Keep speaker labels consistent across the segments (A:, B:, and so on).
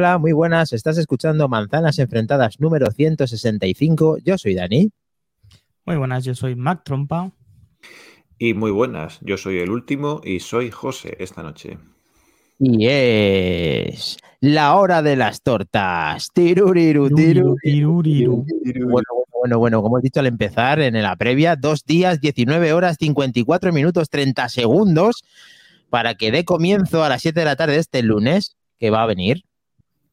A: Hola, muy buenas. Estás escuchando Manzanas Enfrentadas número 165. Yo soy Dani.
B: Muy buenas, yo soy Mac Trompa.
C: Y muy buenas, yo soy el último y soy José esta noche.
A: Y es la hora de las tortas. Tiruriru,
B: Tiruriru,
A: tiruriru.
B: tiruriru.
A: Bueno, bueno, bueno, bueno, como he dicho al empezar en la previa, dos días, 19 horas, 54 minutos, 30 segundos para que dé comienzo a las 7 de la tarde de este lunes, que va a venir,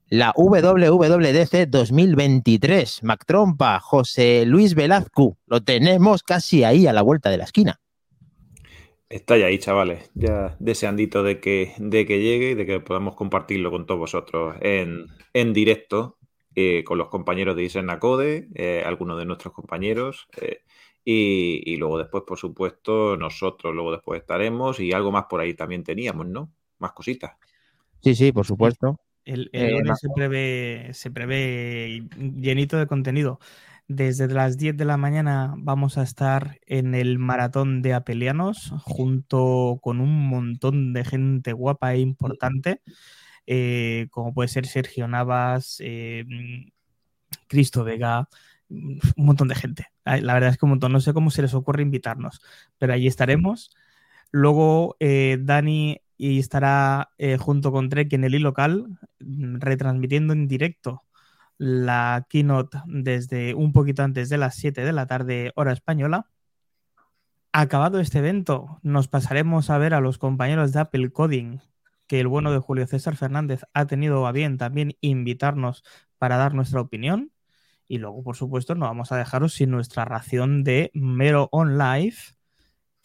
A: la WWDC 2023. Mac Trompa, José Luis Velazco, lo tenemos casi ahí a la vuelta de la esquina.
C: Está ya ahí, chavales. Ya deseandito de que, de que llegue y de que podamos compartirlo con todos vosotros en, en directo, eh, con los compañeros de Iserna Code, eh, algunos de nuestros compañeros. eh, y, y luego después, por supuesto, nosotros luego después estaremos y algo más por ahí también teníamos, ¿no? Más cositas.
A: Sí, sí, por supuesto.
B: El, el
A: Eh,
B: se prevé, se prevé llenito de contenido. Desde las 10 de la mañana vamos a estar en el maratón de Apelianos junto con un montón de gente guapa e importante, eh, como puede ser Sergio Navas, eh, Cristo Vega, un montón de gente. La verdad es que un montón, no sé cómo se les ocurre invitarnos, pero allí estaremos. Luego eh, Dani y estará eh, junto con Trek en el iLocal mm, retransmitiendo en directo la keynote desde un poquito antes de las 7 de la tarde hora española. Acabado este evento, nos pasaremos a ver a los compañeros de Apple Coding, que el bueno de Julio César Fernández ha tenido a bien también invitarnos para dar nuestra opinión. Y luego, por supuesto, no vamos a dejaros sin nuestra ración de mero on live,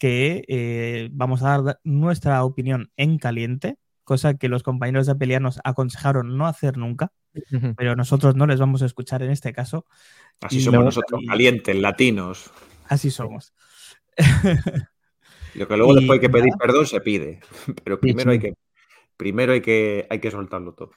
B: que eh, vamos a dar nuestra opinión en caliente, cosa que los compañeros de Apelianos aconsejaron no hacer nunca, pero nosotros no les vamos a escuchar en este caso.
C: Así
B: Y
C: somos
B: luego-
C: nosotros,
B: y-
C: calientes, latinos.
B: Así somos.
C: Lo que luego
B: Y
C: después hay que pedir
B: nada.
C: perdón se pide. Pero primero hay que primero hay que hay que soltarlo todo.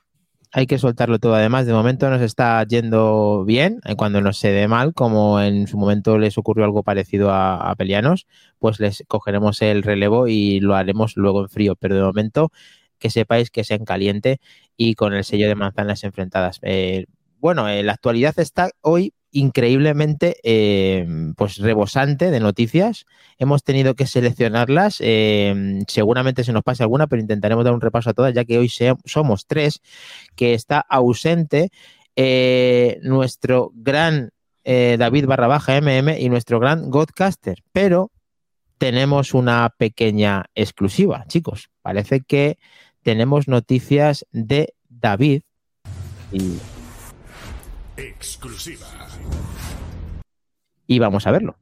A: Hay que soltarlo todo. Además, de momento nos está yendo bien. eh, Cuando nos se dé mal, como en su momento les ocurrió algo parecido a, a Pelianos, pues les cogeremos el relevo y lo haremos luego en frío. Pero de momento, que sepáis que es en caliente y con el sello de manzanas enfrentadas. Eh, bueno, eh, la actualidad está hoy increíblemente eh, pues rebosante de noticias. Hemos tenido que seleccionarlas. eh, seguramente se nos pase alguna, pero intentaremos dar un repaso a todas, ya que hoy somos tres, que está ausente eh, nuestro gran eh, David barra baja MM y nuestro gran Godcaster. Pero tenemos una pequeña exclusiva, chicos. Parece que tenemos noticias de David. Y,
D: Exclusiva.
A: y vamos a verlo.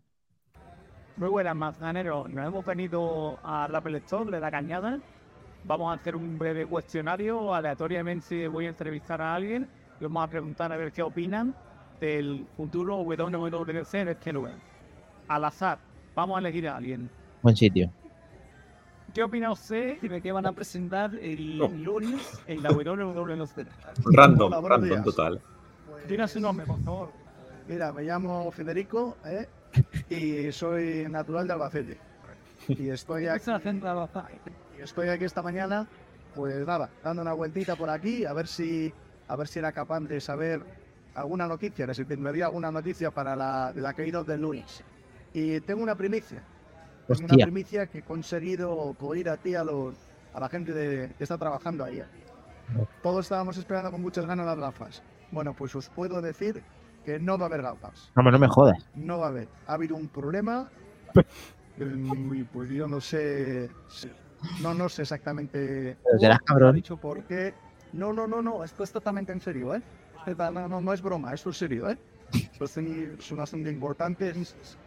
E: Muy buenas, manzaneros. Nos hemos venido a la Apple Store de la Cañada. Vamos a hacer un breve cuestionario. Aleatoriamente voy a entrevistar a alguien y vamos a preguntar a ver qué opinan del futuro WWDC en este lugar. Al azar, vamos a elegir a alguien.
A: Buen sitio.
E: ¿Qué opina usted de que van a presentar el lunes en la WWDC?
C: Random, random
F: días.
E: Diga su nombre, por favor.
F: Mira, me llamo Federico ¿eh? y soy natural de Albacete. Y estoy
E: ¿Qué
F: aquí, y estoy aquí esta mañana, pues nada, dando una vueltita por aquí, a ver si, a ver si era capaz de saber alguna noticia, es decir, me dio alguna noticia para la, de la caída del lunes. Y tengo una primicia, tengo una
A: Hostia.
F: primicia que he conseguido oír a ti, a, los, a la gente de- que está trabajando ahí. Todos estábamos esperando con muchas ganas las gafas. Bueno, pues os puedo decir que no va a haber gafas.
A: No, no me jodas.
F: No va a haber. Ha habido un problema. Mm, y pues yo no sé. No, no sé exactamente.
A: Pero serás cabrón.
F: dicho por qué. No, no, no, no. Esto es totalmente en serio, ¿eh? No, no, no es broma, esto es serio, ¿eh? Esto es es un asunto importante.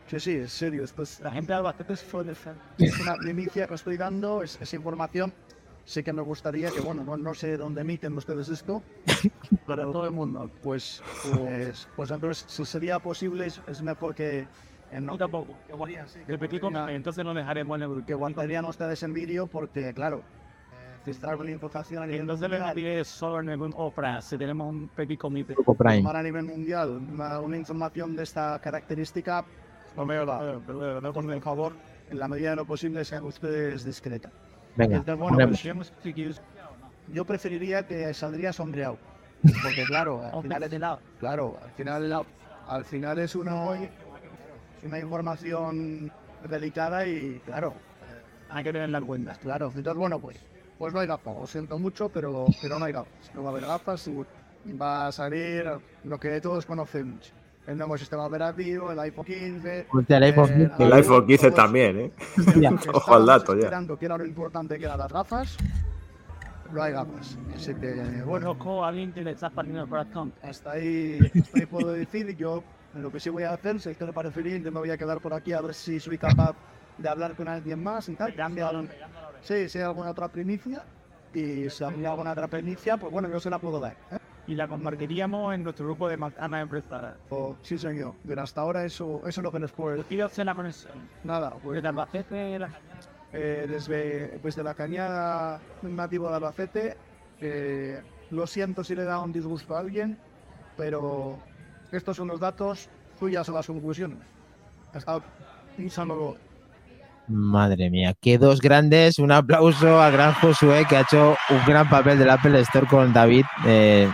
F: Sí, sí, es serio. Esto es,
E: La gente de Albacete es
F: es una primicia que estoy dando, es, es información. Sí que me gustaría que, bueno, no, no sé dónde emiten ustedes esto, pero todo el mundo, pues, pues, pues entonces, si sería posible, es, mejor que, eh, no,
E: No tampoco. Con entonces no dejaremos en el
F: que aguantarían ustedes en vídeo porque, claro, si está alguna información a
E: Y
F: nivel
E: entonces le daré solo en el Opera, si tenemos un petit comité.
F: Tomar a nivel mundial una, una información de esta característica, no me da, pero por favor, en la medida de lo posible, sean ustedes discretas.
A: Venga.
F: Entonces, bueno, pues, yo preferiría que saldría sombreado. Porque claro, al final es Claro, al final, al final es una, una información delicada y claro, hay que tenerla en cuenta. Claro, entonces bueno, pues, pues no hay gafas. Lo siento mucho, pero, pero no hay gafas. No va a haber gafas y va a salir lo que todos conocemos. El nuevo sistema operativo, el iPhone 15.
A: el iPhone 15,
C: el iPhone 15 también, ¿eh? Ojo al dato ya.
F: que era lo importante que eran las gafas no hay gafas. Así que, bueno.
E: alguien que le estás partiendo el corazón.
F: Hasta ahí, hasta ahí puedo decir. Yo lo que sí voy a hacer, si esto le parece bien, me voy a quedar por aquí a ver si soy capaz de hablar con alguien más y tal. Sí, si hay alguna otra primicia. Y si hay alguna otra primicia, pues bueno, yo se la puedo dar. ¿eh?
E: Y la compartiríamos en nuestro grupo de Ana Empresa.
F: Oh, sí, señor. Pero hasta ahora eso, eso es lo que les puedo decir.
E: ¿Y la conexión?
F: Nada,
E: pues. ¿De Albacete, la
F: eh, desde, pues de la cañada nativo de Albacete. Eh, lo siento si le da un disgusto a alguien, pero estos son los datos, suyas a las conclusiones. Hasta
A: Madre mía, qué dos grandes. Un aplauso al gran Josué que ha hecho un gran papel del Apple Store con David. Eh,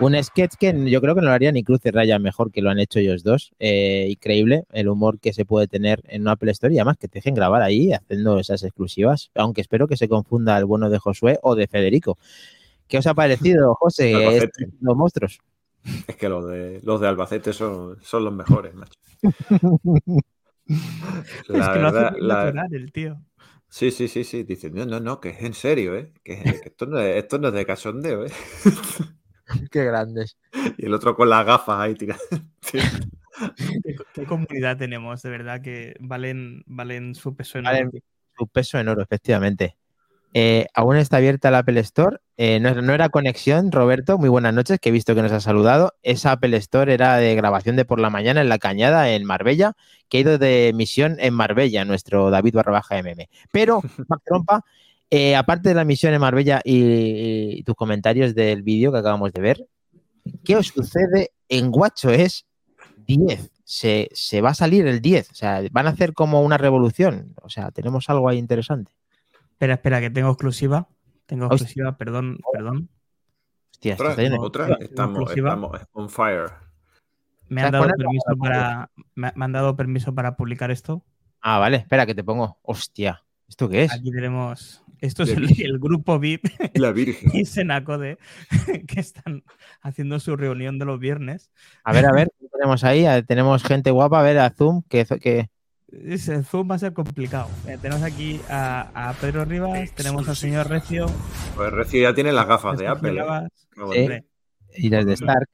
A: un sketch que yo creo que no lo haría ni Cruz y Raya mejor que lo han hecho ellos dos. Eh, increíble el humor que se puede tener en una Apple Store y además que te dejen grabar ahí haciendo esas exclusivas. Aunque espero que se confunda el bueno de Josué o de Federico. ¿Qué os ha parecido, José, los monstruos?
C: Es que los de, los de Albacete son, son los mejores, macho.
B: es que lo hace el tío.
C: Sí, sí, sí, sí. Dicen, no, no, no, que es en serio, ¿eh? Que, esto, no es, esto no es de cachondeo, ¿eh?
A: Qué grandes.
C: Y el otro con las gafas ahí tirando.
B: ¿Qué, comunidad tenemos, de verdad, que valen, valen su peso en oro.
A: Su peso en oro, efectivamente. Eh, aún está abierta la Apple Store. Eh, no, era conexión, Roberto. Muy buenas noches, que he visto que nos ha saludado. Esa Apple Store era de grabación de por la mañana en la Cañada, en Marbella, que ha ido de misión en Marbella, nuestro David Barrabaja MM. Pero, Mac Trompa, eh, aparte de la misión en Marbella y, tus comentarios del vídeo que acabamos de ver, ¿qué os sucede en es 10? Se, se, va a salir el 10, o sea, van a hacer como una revolución, o sea, tenemos algo ahí interesante.
B: Espera, espera, que tengo exclusiva. Tengo exclusiva, perdón, perdón.
C: Hostia, ¿Otra? ¿Otra? Estamos, estamos on fire.
B: Me han, dado permiso para, me han dado permiso para publicar esto.
A: Ah, vale, espera que te pongo. Hostia, ¿esto qué es?
B: Aquí tenemos esto es el, grupo VIP
C: la Virgen.
B: y Senacode que están haciendo su reunión de los viernes.
A: A ver, a ver, ¿qué tenemos ahí? Tenemos gente guapa, a ver, a Zoom, que, que...
B: Ese Zoom va a ser complicado. Eh, tenemos aquí a, Pedro Rivas, tenemos al señor Recio.
C: Pues Recio ya tiene las gafas de Apple. ¿eh?
A: Y desde Stark.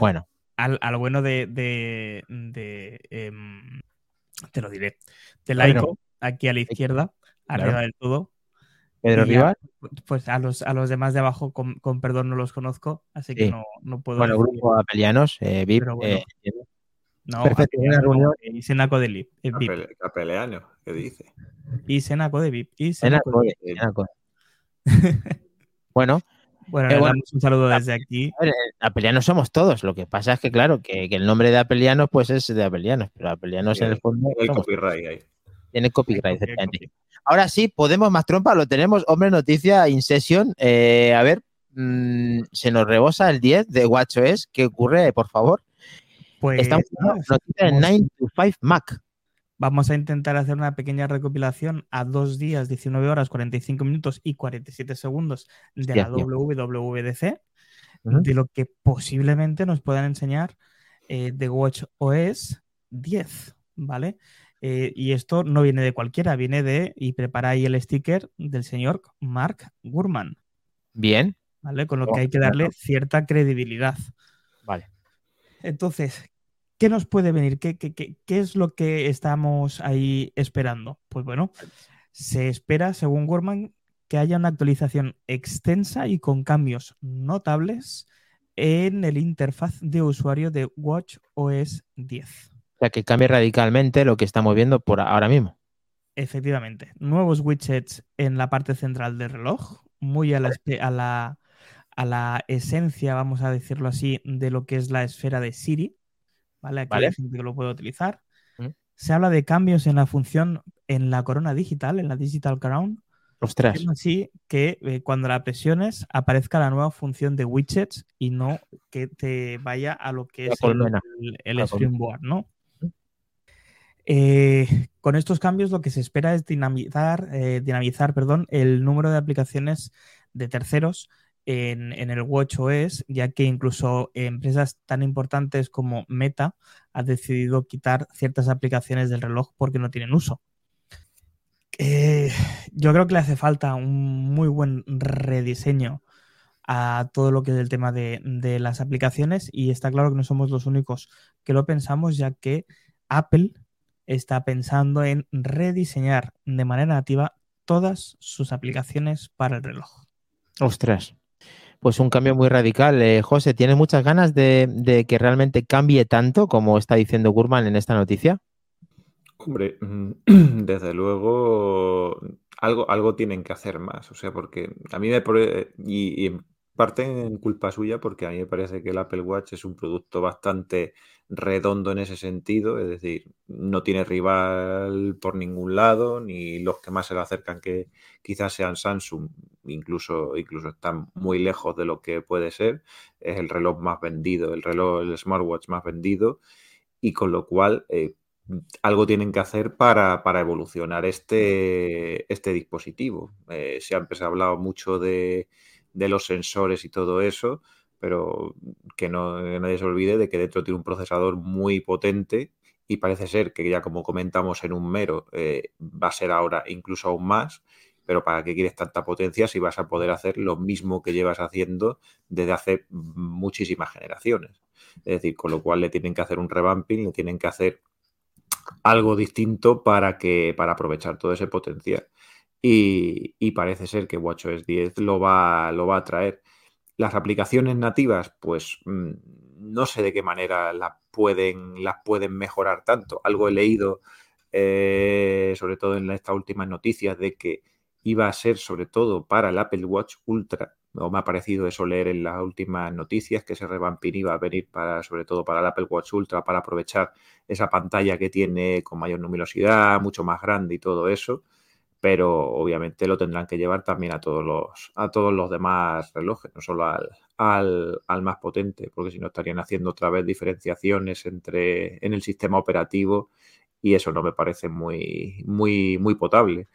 A: Bueno.
B: Al, bueno de, de, em, te lo diré, de laico, aquí a la izquierda, arriba del todo,
A: Pedro Rivas.
B: Pues a los, a los demás de abajo, con, perdón, no los conozco, así que no, no, puedo.
A: Bueno, grupo Apelianos, eh, VIP. Eh,
B: no, Perfecto, una reunión. Y Senaco de VIP.
C: Apeleano, ¿qué dice?
B: Y Senaco de VIP. Y
A: Senaco, de, bueno.
B: Bueno, eh, le damos un saludo desde aquí.
A: Apelianos somos todos. Lo que pasa es que, claro, que, el nombre de Apelianos pues es de Apelianos, pero Apelianos en el fondo.
C: Hay copyright ahí.
A: Tiene copyright, exactamente. Ahora sí, podemos más trompa, lo tenemos. Hombre, noticia, in session. Eh, a ver, mm, se nos rebosa el 10 de WatchOS. ¿Qué ocurre, por favor?
B: Pues
A: Estamos noticia en 9 to 5 Mac.
B: Vamos a intentar hacer una pequeña recopilación a dos días, 19 horas, 45 minutos y 47 segundos de la WWDC, de lo que posiblemente nos puedan enseñar eh, de WatchOS 10, ¿vale? Eh, y esto no viene de cualquiera, viene de, y prepara ahí el sticker del señor Mark Gurman.
A: Bien.
B: ¿Vale? Con lo que hay que darle cierta credibilidad.
A: Vale.
B: Entonces, ¿qué nos puede venir? ¿Qué, qué, es lo que estamos ahí esperando? Pues bueno, se espera, según Gurman, que haya una actualización extensa y con cambios notables en el interfaz de usuario de Watch OS 10
A: que cambie radicalmente lo que estamos viendo por ahora mismo.
B: Efectivamente. Nuevos widgets en la parte central del reloj, muy a la, a la, a la esencia, vamos a decirlo así, de lo que es la esfera de Siri. ¿Vale? Aquí hay gente que lo puede utilizar. Mm. Se habla de cambios en la función en la corona digital, en la Digital Crown.
A: Ostras.
B: Así que eh, cuando la presiones aparezca la nueva función de widgets y no que te vaya a lo que
A: La
B: es el,
A: colmena.
B: el, el Streamboard, ¿no? Eh, con estos cambios lo que se espera es dinamizar, eh, el número de aplicaciones de terceros en, en el WatchOS, ya que incluso empresas tan importantes como Meta han decidido quitar ciertas aplicaciones del reloj porque no tienen uso. Eh, yo creo que le hace falta un muy buen rediseño a todo lo que es el tema de las aplicaciones y está claro que no somos los únicos que lo pensamos, ya que Apple está pensando en rediseñar de manera nativa todas sus aplicaciones para el reloj.
A: Ostras. Pues un cambio muy radical. Eh, José, ¿tienes muchas ganas de, de que realmente cambie tanto como está diciendo Gurman en esta noticia?
C: Hombre, mm, desde luego algo, algo tienen que hacer más, o sea, porque a mí me y, y en parte en culpa suya, porque a mí me parece que el Apple Watch es un producto bastante redondo en ese sentido, es decir, no tiene rival por ningún lado, ni los que más se le acercan que quizás sean Samsung, incluso, incluso están muy lejos de lo que puede ser, es el reloj más vendido, el reloj, el smartwatch más vendido, y con lo cual... eh, algo tienen que hacer para, para evolucionar este, este dispositivo. Eh, siempre se ha hablado mucho de, de los sensores y todo eso, pero que, no, nadie se olvide de que dentro tiene un procesador muy potente y parece ser que ya como comentamos en un mero, eh, va a ser ahora incluso aún más, pero ¿para qué quieres tanta potencia si vas a poder hacer lo mismo que llevas haciendo desde hace muchísimas generaciones? Es decir, con lo cual le tienen que hacer un revamping, le tienen que hacer algo distinto para que para aprovechar todo ese potencial. Y, y parece ser que WatchOS 10 lo va, lo va a traer. Las aplicaciones nativas, pues mm, no sé de qué manera las pueden, las pueden mejorar tanto. Algo he leído, eh, sobre todo en estas últimas noticias, de que iba a ser sobre todo para el Apple Watch Ultra, o me ha parecido eso leer en las últimas noticias, que ese revamping iba a venir para, sobre todo para el Apple Watch Ultra, para aprovechar esa pantalla que tiene con mayor luminosidad, mucho más grande y todo eso, pero obviamente lo tendrán que llevar también a todos los, a todos los demás relojes, no solo al, al, al más potente, porque si no estarían haciendo otra vez diferenciaciones entre, en el sistema operativo y eso no me parece muy, muy, muy potable.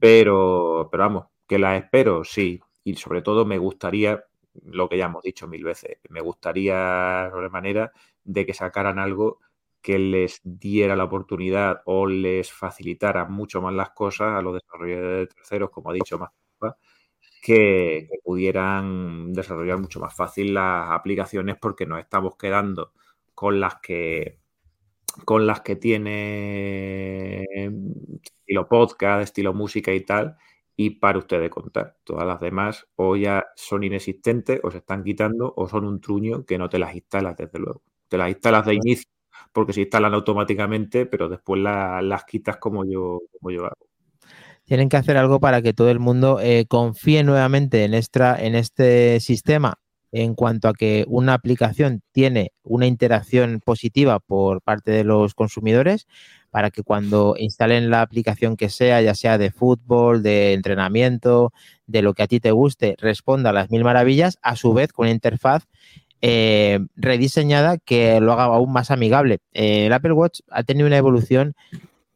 C: Pero, pero vamos, que la espero, sí, y sobre todo me gustaría, lo que ya hemos dicho mil veces, me gustaría de manera de que sacaran algo que les diera la oportunidad o les facilitara mucho más las cosas a los desarrolladores de terceros, como ha dicho más, que, que pudieran desarrollar mucho más fácil las aplicaciones porque nos estamos quedando con las que con las que tiene estilo podcast, estilo música y tal, y para ustedes contar. Todas las demás o ya son inexistentes, o se están quitando, o son un truño que no te las instalas desde luego. Te las instalas de inicio porque se instalan automáticamente, pero después la, las quitas como yo, hago.
A: Tienen que hacer algo para que todo el mundo eh, confíe nuevamente en, esta, en este sistema en cuanto a que una aplicación tiene una interacción positiva por parte de los consumidores para que cuando instalen la aplicación que sea, ya sea de fútbol, de entrenamiento, de lo que a ti te guste, responda a las mil maravillas, a su vez con una interfaz eh, rediseñada que lo haga aún más amigable. Eh, el Apple Watch ha tenido una evolución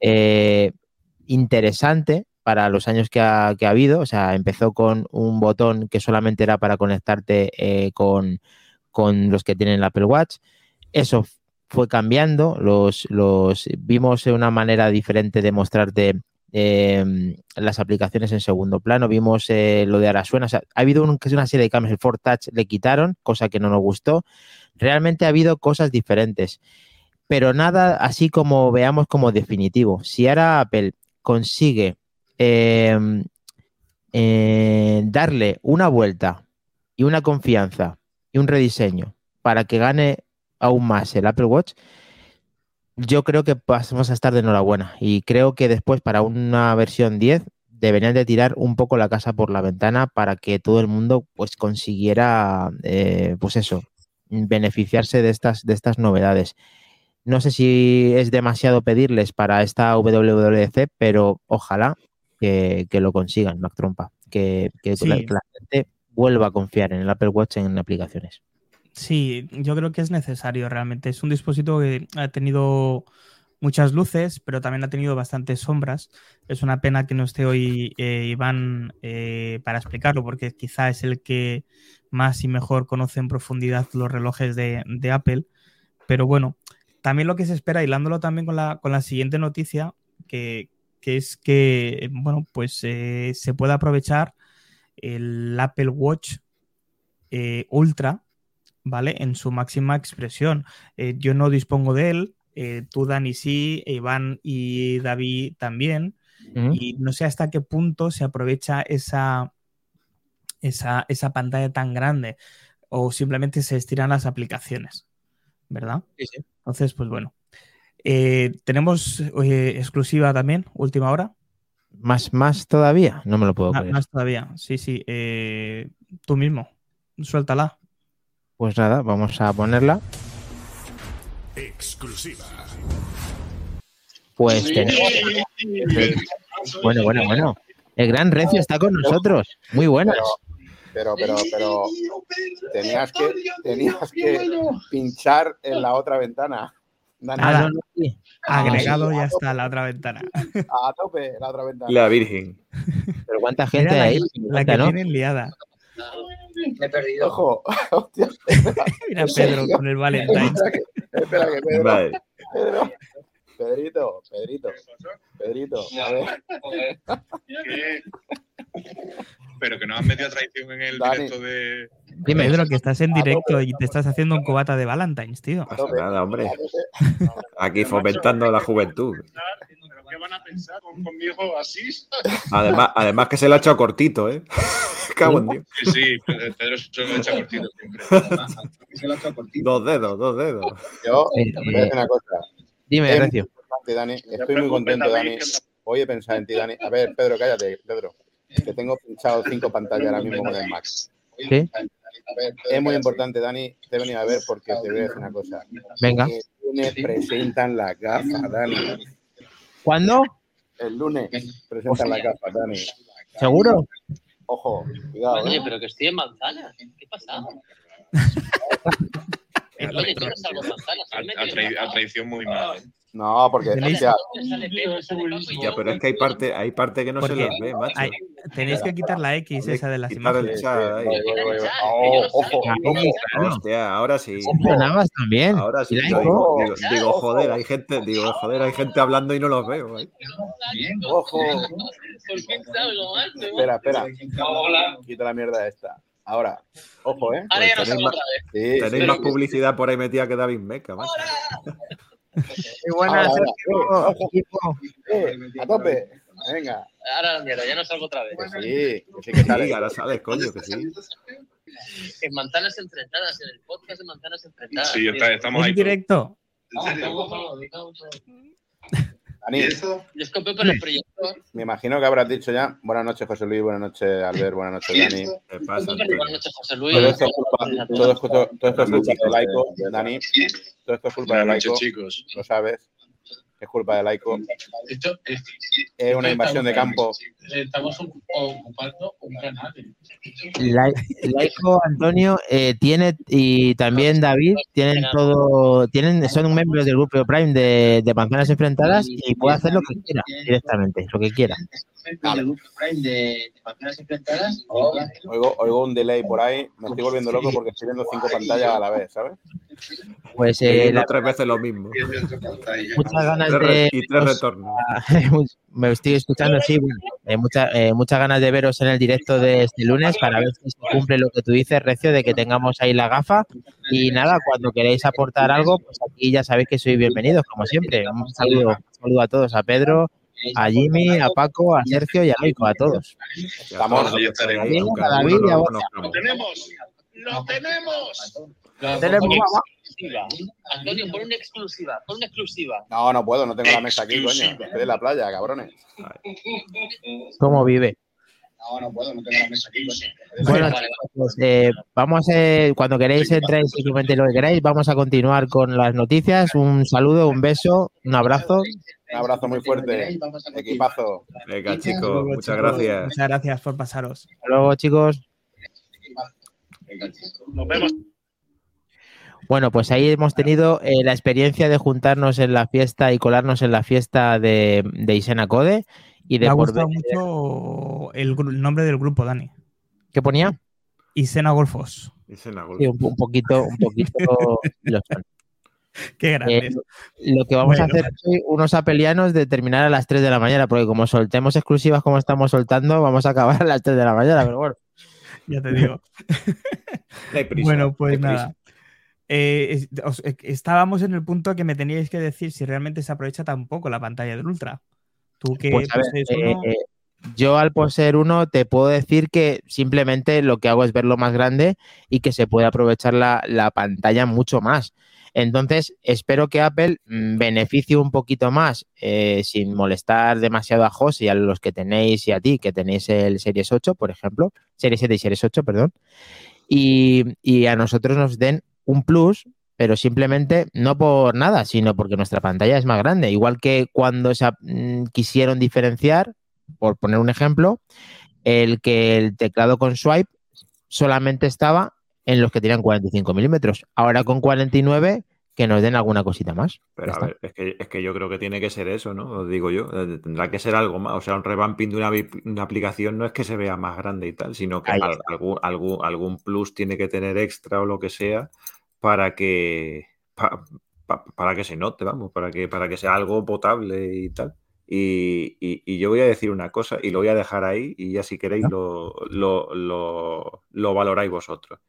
A: eh, interesante para los años que ha, habido. O sea, empezó con un botón que solamente era para conectarte con, con, los que tienen el Apple Watch. Eso fue cambiando. Los, los vimos una manera diferente de mostrarte eh, las aplicaciones en segundo plano. Vimos eh, lo de Arasuena. O ha habido un, una serie de cambios. El Ford Touch le quitaron, cosa que no nos gustó. Realmente ha habido cosas diferentes. Pero nada así como veamos como definitivo. Si ahora Apple consigue eh, eh, darle una vuelta y una confianza y un rediseño para que gane aún más el Apple Watch, yo creo que vamos a estar de enhorabuena. Y creo que después para una versión 10 deberían de tirar un poco la casa por la ventana para que todo el mundo pues consiguiera eh, pues eso, beneficiarse de estas, de estas novedades. No sé si es demasiado pedirles para esta WWDC, pero ojalá que, que lo consigan, Mac Trompa. Que, que
B: Sí.
A: la, que la gente vuelva a confiar en el Apple Watch en aplicaciones.
B: Sí, yo creo que es necesario realmente. Es un dispositivo que ha tenido muchas luces, pero también ha tenido bastantes sombras. Es una pena que no esté hoy eh, Iván eh, para explicarlo, porque quizá es el que más y mejor conoce en profundidad los relojes de, Apple. Pero bueno, también lo que se espera, hilándolo también con la, con la siguiente noticia, que, que es que, bueno, pues eh, se puede aprovechar el Apple Watch eh, Ultra, ¿vale? En su máxima expresión. Eh, yo no dispongo de él, eh, tú, Dani, sí, Iván y David también, y no sé hasta qué punto se aprovecha esa, esa, esa pantalla tan grande o simplemente se estiran las aplicaciones, ¿verdad?
A: Sí, sí.
B: Entonces, pues bueno. Eh, tenemos eh, exclusiva también, última hora.
A: ¿Más, más todavía? No me lo puedo
B: Ma-
A: creer.
B: más todavía, sí, sí. eh, tú mismo, suéltala.
A: Pues nada, vamos a ponerla.
D: Exclusiva.
A: Pues tenemos. Bueno, bueno, bueno. El gran Recio está con nosotros. Muy buenas.
G: Pero, pero, pero tenías que, tenías que pinchar en la otra ventana.
A: No, no, sí.
B: Agregado ya está la otra ventana.
G: a tope la otra ventana.
C: La Virgen.
A: Pero cuánta gente
B: la,
A: hay.
B: que- la que
A: ¿no?
B: tienen liada.
H: Me he perdido.
G: Ojo, hostia,
B: Mira Pedro con el Valentine.
G: espera que, Pedro,
C: Vale.
G: Pedro, Pedrito, Pedrito, Pedrito, a ver,
I: ¿Qué? Pero que nos han metido a traición en el
G: Dani.
I: directo de.
A: Dime.
B: Pedro, que estás en directo y te estás haciendo un cobata de Valentines, tío.
C: No pasa nada, hombre. Aquí fomentando la juventud.
I: ¿Pero qué van a pensar con, con mi hijo así?
C: Además, además que se lo ha hecho cortito, ¿eh? Cago en Dios.
I: Sí, sí, Pedro Pedro se lo echa cortito siempre.
H: Se lo ha hecho cortito.
C: Dos dedos, dos dedos.
G: yo,
A: Eh,
G: te voy a decir una cosa,
A: Dime, Recio.
G: importante, Dani, estoy muy contento, Dani, voy a pensar en ti, Dani, a ver, Pedro, cállate, Pedro, que tengo pinchado cinco pantallas ahora mismo con el Max,
A: ¿Sí?
G: es muy importante, Dani, te he venido a ver porque te voy a decir una cosa,
A: Venga.
G: el lunes presentan las gafas, Dani,
A: ¿Cuándo?
G: el lunes presentan las gafas, Dani,
A: ¿Seguro?
G: ojo, cuidado,
H: Oye,
G: ¿eh?
H: pero que estoy en manzanas. ¿Qué pasa? Oye, yo no salgo en manzanas.
I: A, traición muy mal. ¿eh?
G: No, porque,
B: Tenéis-
C: Ya, pero es que hay parte, hay parte que no se les ve, macho.
B: hay- tenéis que quitar la X esa de las
C: Quitar el
B: imágenes.
G: Oh.
C: Hostia, ahora sí.
A: También.
C: Ahora sí. Digo, digo, digo, joder, hay gente, digo, joder, hay gente hablando y no los veo. ¿eh?
G: ojo, espera, espera, quita la mierda esta, ahora, ojo, ¿eh?
H: Ahora ya no
C: Tenéis
H: salgo
C: más-.
G: Sí,
C: Tenéis
G: sí.
C: más publicidad por ahí metida que David Meca,
G: Ahora,
A: Sergio.
G: ahora,
A: equipo.
G: Eh, a tope, venga,
H: Ahora la mierda, ya no salgo otra vez.
G: que sí, que sí que sale.
C: Sí, ahora sales, coño, que sí.
H: En manzanas enfrentadas, en el podcast de manzanas enfrentadas.
I: Sí, está- estamos ahí.
B: En directo.
H: No, no, no, no, no.
G: Dani,
H: Yo es que con el proyector.
G: me imagino que habrás dicho ya, buenas noches José Luis, buenas noches Albert, buenas noches Dani.
C: ¿Qué pasa,
H: Buenas noches, José Luis.
G: Todo esto es culpa, todo esto, todo esto es culpa de Laico, Dani, todo esto es culpa de
I: Buenas
G: Laico,
I: noches, chicos.
G: lo sabes, es culpa de Laico,
J: Esto, es,
G: es una invasión de campo.
J: estamos ocupando un canal.
A: La- Laico, Antonio, eh, tiene y también David tienen todo, tienen, son miembros del grupo Prime de, de Manzanas Enfrentadas y puede hacer lo que quiera directamente, lo que quiera.
J: del grupo Prime de, de pantallas enfrentadas.
G: Oigo, oigo un delay por ahí, me estoy volviendo loco porque estoy viendo cinco pantallas a la vez, ¿sabes?
A: Pues eh, la-
C: tres veces lo mismo.
A: muchas ganas
C: Tres re-
A: de
C: y tres retornos.
A: me estoy escuchando, sí, bueno, eh, mucha- eh, muchas ganas de veros en el directo de este lunes para ver si se cumple lo que tú dices, Recio, de que tengamos ahí la gafa. Y nada, cuando queréis aportar algo, pues aquí ya sabéis que sois bienvenidos, como siempre. Un saludo, un saludo a todos, a Pedro, a Jimmy, a Paco, a Sergio y a Laico, a todos.
G: Estamos-
C: Ahí estaremos, lo
A: vos.
C: conozcamos.
I: tenemos! ¡Lo tenemos!
H: Exclusiva. Antonio, pon una exclusiva, pon una exclusiva.
G: No, no puedo, no tengo la mesa aquí, coño, estoy en la playa, cabrones.
A: ¿Cómo vive?
J: No, no puedo, no tengo la mesa aquí. pues.
A: Bueno,
H: Vale, vale.
A: pues, eh, vamos a, cuando queréis entráis y comentéis lo que queráis, vamos a continuar con las noticias. Un saludo, un beso, un abrazo.
G: Un abrazo muy fuerte. Equipazo.
C: Venga, chicos, muchas gracias.
B: Muchas gracias por pasaros.
A: Hasta luego, chicos.
I: Nos vemos.
A: Bueno, pues ahí hemos tenido eh, la experiencia de juntarnos en la fiesta y colarnos en la fiesta de, de Isena Code y
B: Me
A: de
B: ha
A: por
B: gustado
A: venir-
B: mucho el, nombre del grupo, Dani.
A: ¿Qué ponía?
B: Isena Golfos.
C: La
A: Sí, un, un poquito, un poquito lo son.
B: Qué
A: Eh,
B: grandes.
A: lo que vamos a hacer hoy, unos apelianos de terminar a las 3 de la mañana, porque como soltemos exclusivas como estamos soltando, vamos a acabar a las 3 de la mañana, pero bueno.
B: Ya te digo.
C: Prisa,
B: bueno, pues nada. Eh, os- eh, estábamos en el punto que me teníais que decir si realmente se aprovecha tampoco la pantalla del Ultra. Tú que
A: Pues ver,
B: uno,
A: eh, yo al poseer uno te puedo decir que simplemente lo que hago es verlo más grande y que se puede aprovechar la, la pantalla mucho más. Entonces, espero que Apple mm, beneficie un poquito más eh, sin molestar demasiado a José y a los que tenéis y a ti, que tenéis el Series 8, por ejemplo, Series 7 y Series 8, perdón, y, y a nosotros nos den un plus, pero simplemente no por nada, sino porque nuestra pantalla es más grande. Igual que cuando se, mm, quisieron diferenciar, por poner un ejemplo, el que el teclado con swipe solamente estaba en los que tenían 45 milímetros. Ahora con 49, que nos den alguna cosita más.
C: Pero a ver, es que, es que yo creo que tiene que ser eso, ¿no? Os digo yo. eh, Tendrá que ser algo más. O sea, un revamping de una, una aplicación no es que se vea más grande y tal, sino que algún, algún, algún plus tiene que tener extra o lo que sea para que pa- pa- para que se note, vamos, para que, para que sea algo potable y tal. Y, y- y yo voy a decir una cosa y lo voy a dejar ahí y ya si queréis lo, lo, lo- lo valoráis vosotros.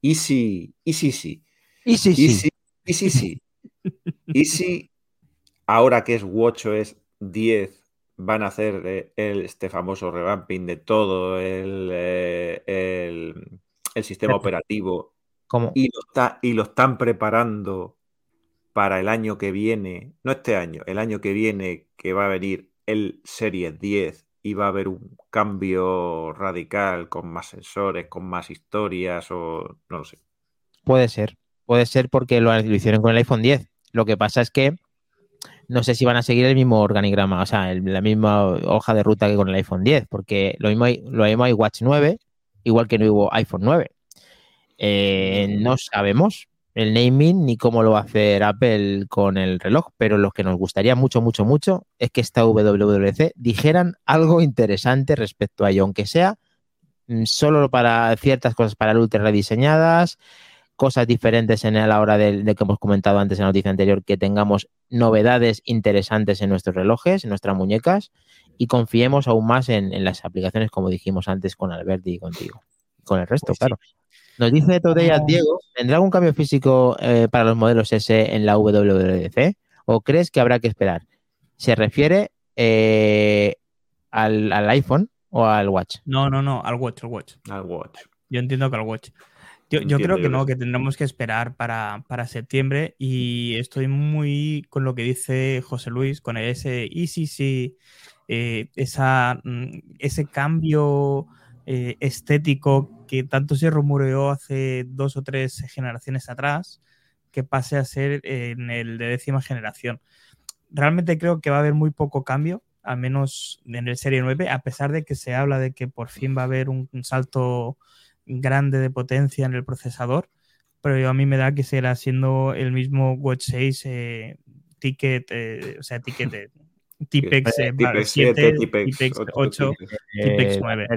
C: Y si, y si sí.
A: Y sí,
C: Y
A: sí.
C: si, y si sí. Y si ahora que es WatchOS 10 van a hacer eh, el, este famoso revamping de todo el, eh, el, el sistema operativo Y lo, está, y lo están preparando para el año que viene, no este año, el año que viene que va a venir el Series 10 y va a haber un cambio radical con más sensores, con más historias o no lo sé.
A: Puede ser, puede ser porque lo, lo hicieron con el iPhone 10. Lo que pasa es que no sé si van a seguir el mismo organigrama, o sea, el- la misma hoja de ruta que con el iPhone 10, porque lo mismo hay, lo mismo hay Watch 9, igual que no hubo iPhone 9. Eh, no sabemos el naming ni cómo lo va a hacer Apple con el reloj, pero lo que nos gustaría mucho, mucho, mucho es que esta WWDC dijeran algo interesante respecto a ello, aunque sea mm, solo para ciertas cosas para el Ultra rediseñadas, cosas diferentes en la hora de, de que hemos comentado antes en la noticia anterior, que tengamos novedades interesantes en nuestros relojes, en nuestras muñecas, y confiemos aún más en, en las aplicaciones, como dijimos antes con Alberti y contigo. Con el resto,
B: Pues sí.
A: Nos dice Today
B: Como-
A: Diego, ¿tendrá algún cambio físico eh, para los modelos S en la WWDC? ¿O crees que habrá que esperar? ¿Se refiere eh, al, al iPhone o al Watch?
B: No, no, no, al Watch, al Watch.
C: Al Watch.
B: Yo entiendo que al Watch. Yo, creo que no,
C: que
B: tendremos que esperar para, para septiembre y estoy muy con lo que dice José Luis, con ese y sí, sí, eh, esa, mm, ese cambio eh, estético que tanto se rumoreó hace dos o tres generaciones atrás, que pase a ser en el de décima generación. Realmente creo que va a haber muy poco cambio, al menos en el Serie 9, a pesar de que se habla de que por fin va a haber un, un salto grande de potencia en el procesador, pero yo a mí me da que será siendo el mismo Watch 6 eh, Ticket, eh, o sea, Ticket eh, Tipex eh,
C: Tipex
B: 7,
C: 7, Tipex
B: Tipex
C: 8,
B: 8,
A: Eh,
B: Tipex 9.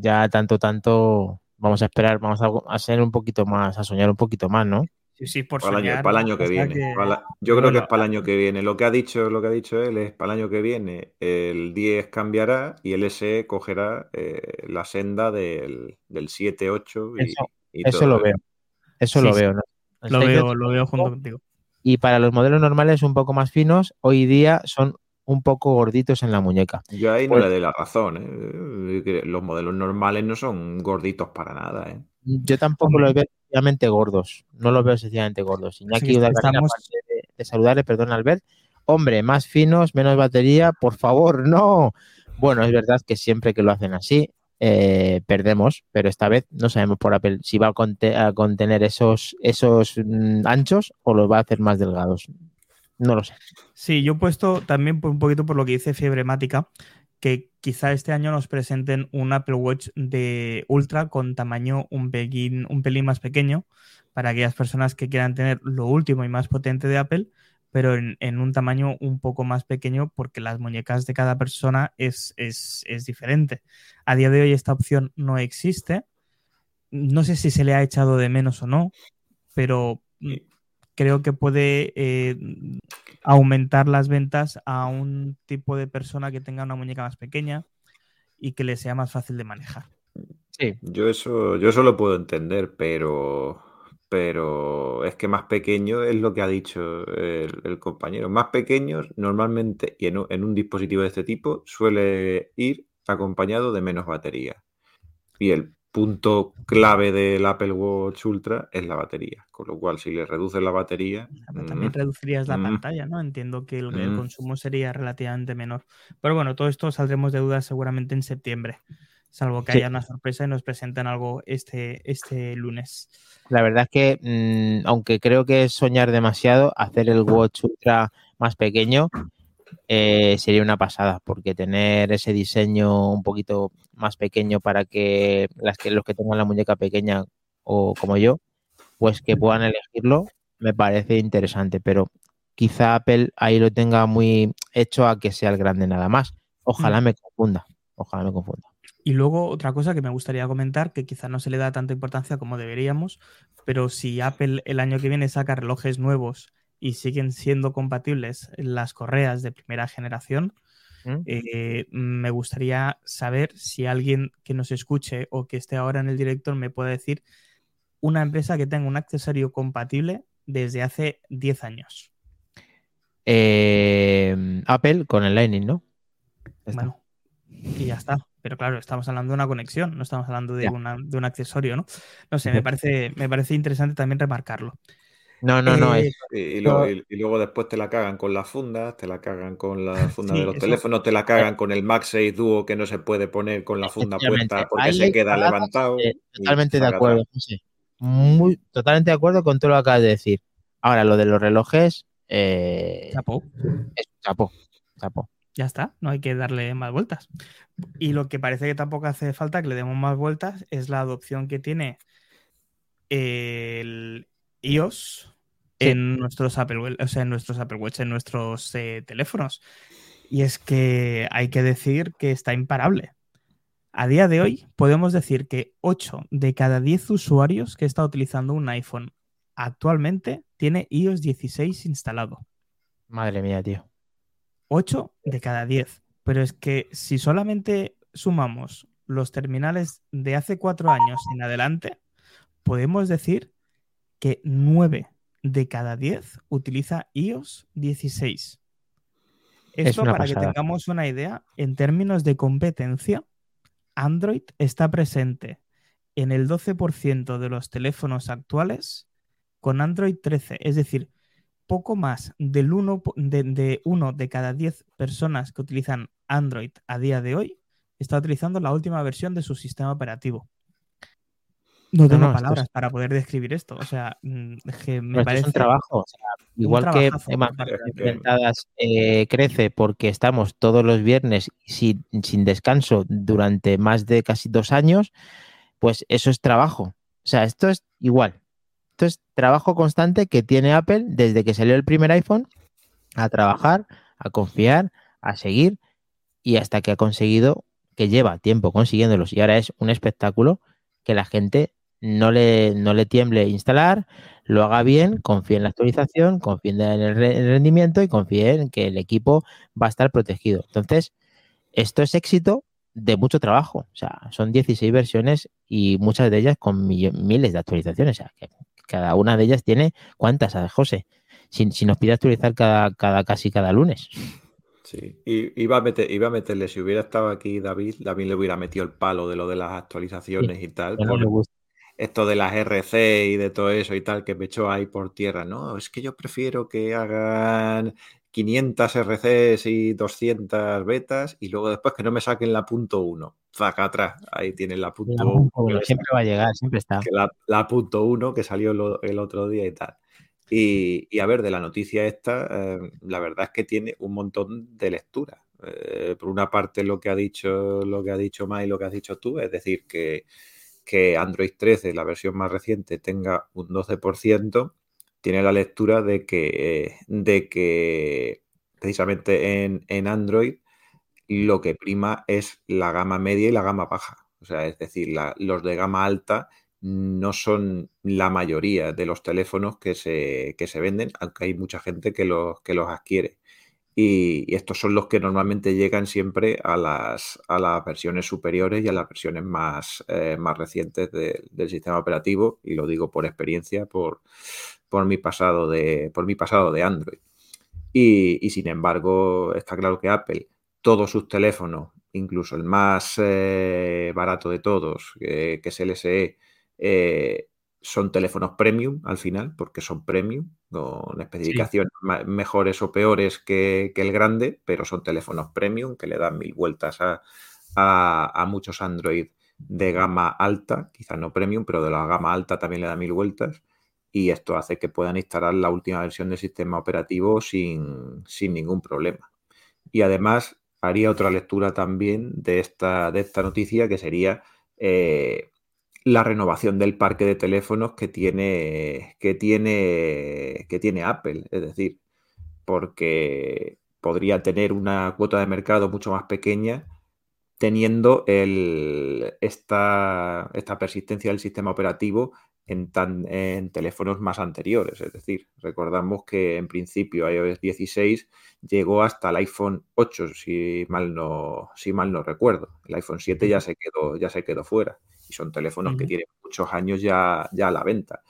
A: ya tanto, tanto, vamos a esperar, vamos a, a ser un poquito más, a soñar un poquito más, ¿no?
B: Sí, sí, por
C: Para el año,
B: soñar,
C: para el año que viene.
B: que-
C: para la- yo creo que es para el año que viene. Lo que ha dicho, lo que ha dicho él es para el año que viene el 10 cambiará y el SE cogerá eh, la senda del, del 7, 8 y,
A: Eso-
C: y
A: Eso
C: todo
A: lo veo, eso
B: Sí,
A: lo
B: sí.
A: veo, ¿no?
B: Lo
A: Estáis
B: veo, lo veo junto contigo.
A: Y para los modelos normales un poco más finos, hoy día son un poco gorditos en la muñeca.
C: Yo ahí no
A: Pues-
C: le doy la razón. ¿eh? Los modelos normales no son gorditos para nada. ¿eh?
A: Yo tampoco los veo sencillamente gordos, no los veo sencillamente gordos. Iñaki
B: Sí, estamos-
A: de, de saludarle, perdón Albert, hombre, más finos, menos batería, por favor, no. Bueno, es verdad que siempre que lo hacen así, eh, perdemos, pero esta vez no sabemos por Apple si va a, conte- a contener esos, esos mm, anchos o los va a hacer más delgados. No lo sé.
B: Sí, yo he puesto también por un poquito por lo que dice Fiebremática, que quizá este año nos presenten un Apple Watch de Ultra con tamaño un pelín, un pelín más pequeño para aquellas personas que quieran tener lo último y más potente de Apple, pero en, un tamaño un poco más pequeño porque las muñecas de cada persona es diferente. A día de hoy esta opción no existe. No sé si se le ha echado de menos o no, pero mm, creo que puede eh, aumentar las ventas a un tipo de persona que tenga una muñeca más pequeña y que le sea más fácil de manejar.
A: Sí,
C: Yo eso, yo eso lo puedo entender, pero, pero es que más pequeño es lo que ha dicho el, el compañero. Más pequeños normalmente, y en un, en un dispositivo de este tipo, suele ir acompañado de menos batería. Y el punto clave del Apple Watch Ultra es la batería. Con lo cual, si le reduces la batería,
B: Pero también
C: mm,
B: reducirías la
C: mm.
B: pantalla, ¿no? Entiendo que el, el
C: Mm.
B: consumo sería relativamente menor. Pero bueno, todo esto saldremos de dudas seguramente en septiembre, salvo que
A: Sí.
B: haya una sorpresa y nos presenten algo este, este lunes.
A: La verdad es que, mm, aunque creo que es soñar demasiado, hacer el Watch Ultra más pequeño eh, sería una pasada, porque tener ese diseño un poquito más pequeño para que, las que los que tengan la muñeca pequeña o como yo, pues que puedan elegirlo, me parece interesante, pero quizá Apple ahí lo tenga muy hecho a que sea el grande nada más. Ojalá
B: Mm.
A: me confunda, ojalá me confunda.
B: Y luego otra cosa que me gustaría comentar, que quizá no se le da tanta importancia como deberíamos, pero si Apple el año que viene saca relojes nuevos y siguen siendo compatibles las correas de primera generación,
A: ¿Mm?
B: eh, me gustaría saber si alguien que nos escuche o que esté ahora en el director me puede decir una empresa que tenga un accesorio compatible desde hace 10 años.
A: Eh, Apple con el Lightning, ¿no?
B: Bueno, y ya está. Pero claro, estamos hablando de una conexión, no estamos hablando de, una- de un accesorio, ¿no? No sé, me parece, me parece interesante también remarcarlo.
A: No, no, no.
B: Eh,
A: es-
C: Y, y luego, y- y luego después te la cagan con las fundas, te la cagan con la funda
B: Sí,
C: de los
B: eso-
C: teléfonos, te la cagan con el MagSafe Duo que no se puede poner con la funda puesta porque
A: ahí
C: se queda levantado.
A: eh, totalmente de acuerdo, José. Muy, totalmente de acuerdo con todo lo que acabas de decir. Ahora, lo de los relojes, eh,
B: Chapó.
A: es un chapo, chapo.
B: Ya está, no hay que darle más vueltas. Y lo que parece que tampoco hace falta que le demos más vueltas es la adopción que tiene el iOS
A: Sí.
B: en nuestros Apple, o sea, en nuestros Apple Watch, en nuestros eh, teléfonos. Y es que hay que decir que está imparable. A día de hoy podemos decir que 8 de cada 10 usuarios que está utilizando un iPhone actualmente tiene iOS 16 instalado.
A: Madre mía, tío.
B: 8 de cada 10. Pero es que si solamente sumamos los terminales de hace cuatro años en adelante, podemos decir que 9 de cada 10 utiliza iOS 16. Esto
A: una
B: para que tengamos una idea, en términos de competencia, Android está presente en el 12% de los teléfonos actuales con Android 13. Es decir, poco más del 1 po- de, de uno de cada 10 personas que utilizan Android a día de hoy está utilizando la última versión de su sistema operativo. No tengo
A: no, esto es-
B: palabras para poder describir esto. O sea, mm, que me
A: Pero
B: parece
A: es un trabajo. o sea, igual que
B: de
C: Apple.
A: Inventadas, eh, crece porque estamos todos los viernes sin, sin descanso durante más de casi dos años, pues eso es trabajo. O sea, esto es igual. Esto es trabajo constante que tiene Apple desde que salió el primer iPhone a trabajar, a confiar, a seguir y hasta que ha conseguido, que lleva tiempo consiguiéndolos y ahora es un espectáculo que la gente no le, no le tiemble instalar, lo haga bien, confíe en la actualización, confíe en el, re- el rendimiento y confíe en que el equipo va a estar protegido. Entonces, esto es éxito de mucho trabajo. O sea, son 16 versiones y muchas de ellas con miles de actualizaciones. O sea, que cada una de ellas tiene cuántas, ¿sabes, José? Si, si nos pide actualizar cada, cada casi cada lunes.
C: Sí, y iba a, meter, iba a meterle, si hubiera estado aquí David, David le hubiera metido el palo de lo de las actualizaciones y tal.
A: No
C: por. Esto de las RC y de todo eso y tal, que me echó ahí por tierra. No, es que yo prefiero que hagan 500 RCs y 200 betas y luego después que no me saquen la punto uno. Zaca atrás, ahí tienen la punto
A: La
C: uno.
A: punto
C: que
A: uno,
C: me
A: siempre va a llegar, siempre está.
C: que la, la punto uno que salió lo- el otro día y tal. Y, y a ver, de la noticia esta, eh, la verdad es que tiene un montón de lecturas. Eh, por una parte, lo que ha dicho, lo que ha dicho Mai, lo que has dicho tú, es decir, que, que Android 13, la versión más reciente, tenga un 12%, tiene la lectura de que, de que precisamente en, en Android lo que prima es la gama media y la gama baja. O sea, es decir, los de gama alta no son la mayoría de los teléfonos que se, que se venden, aunque hay mucha gente que los, que los adquiere. Y, estos son los que normalmente llegan siempre a las, a las versiones superiores y a las versiones más, eh, más recientes de- del sistema operativo. Y lo digo por experiencia, por, por, mi, pasado de, por mi pasado de Android. Y, y sin embargo, está claro que Apple, todos sus teléfonos, incluso el más eh, barato de todos, eh, que es el SE, eh, son teléfonos premium al final, porque son premium, con especificaciones mejores o peores que, que el grande, pero son teléfonos premium que le dan mil vueltas a, a- a muchos Android de gama alta, quizás no premium, pero de la gama alta también le da mil vueltas. Y esto hace que puedan instalar la última versión del sistema operativo sin, sin ningún problema. Y además haría otra lectura también de esta, de esta noticia, que sería eh, la renovación del parque de teléfonos que tiene, que tiene, que tiene Apple. Es decir, porque podría tener una cuota de mercado mucho más pequeña teniendo el, esta, esta persistencia del sistema operativo en, tan, en teléfonos más anteriores. Es decir, recordamos que en principio iOS 16 llegó hasta el iPhone 8, si mal no, si mal no recuerdo. El iPhone 7 ya se quedó, ya se quedó fuera. Y son teléfonos que tienen muchos años ya, ya a la venta.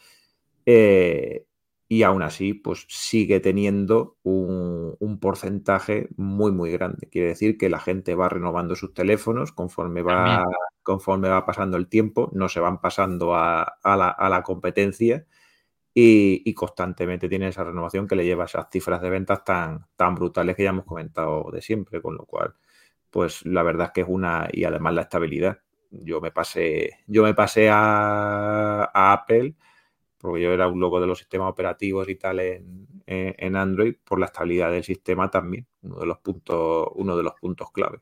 C: Eh, y aún así, pues sigue teniendo un, un porcentaje muy, muy grande. Quiere decir que la gente va renovando sus teléfonos conforme va, conforme va pasando el tiempo, no se van pasando a, a la, a la competencia y, y constantemente tiene esa renovación que le lleva a esas cifras de ventas tan, tan brutales que ya hemos comentado de siempre, con lo cual, pues la verdad es que es una, y además la estabilidad. Yo me pasé, yo me pasé a, a Apple porque yo era un loco de los sistemas operativos y tal en, en- Android, por la estabilidad del sistema también, uno de los puntos, uno de los puntos clave.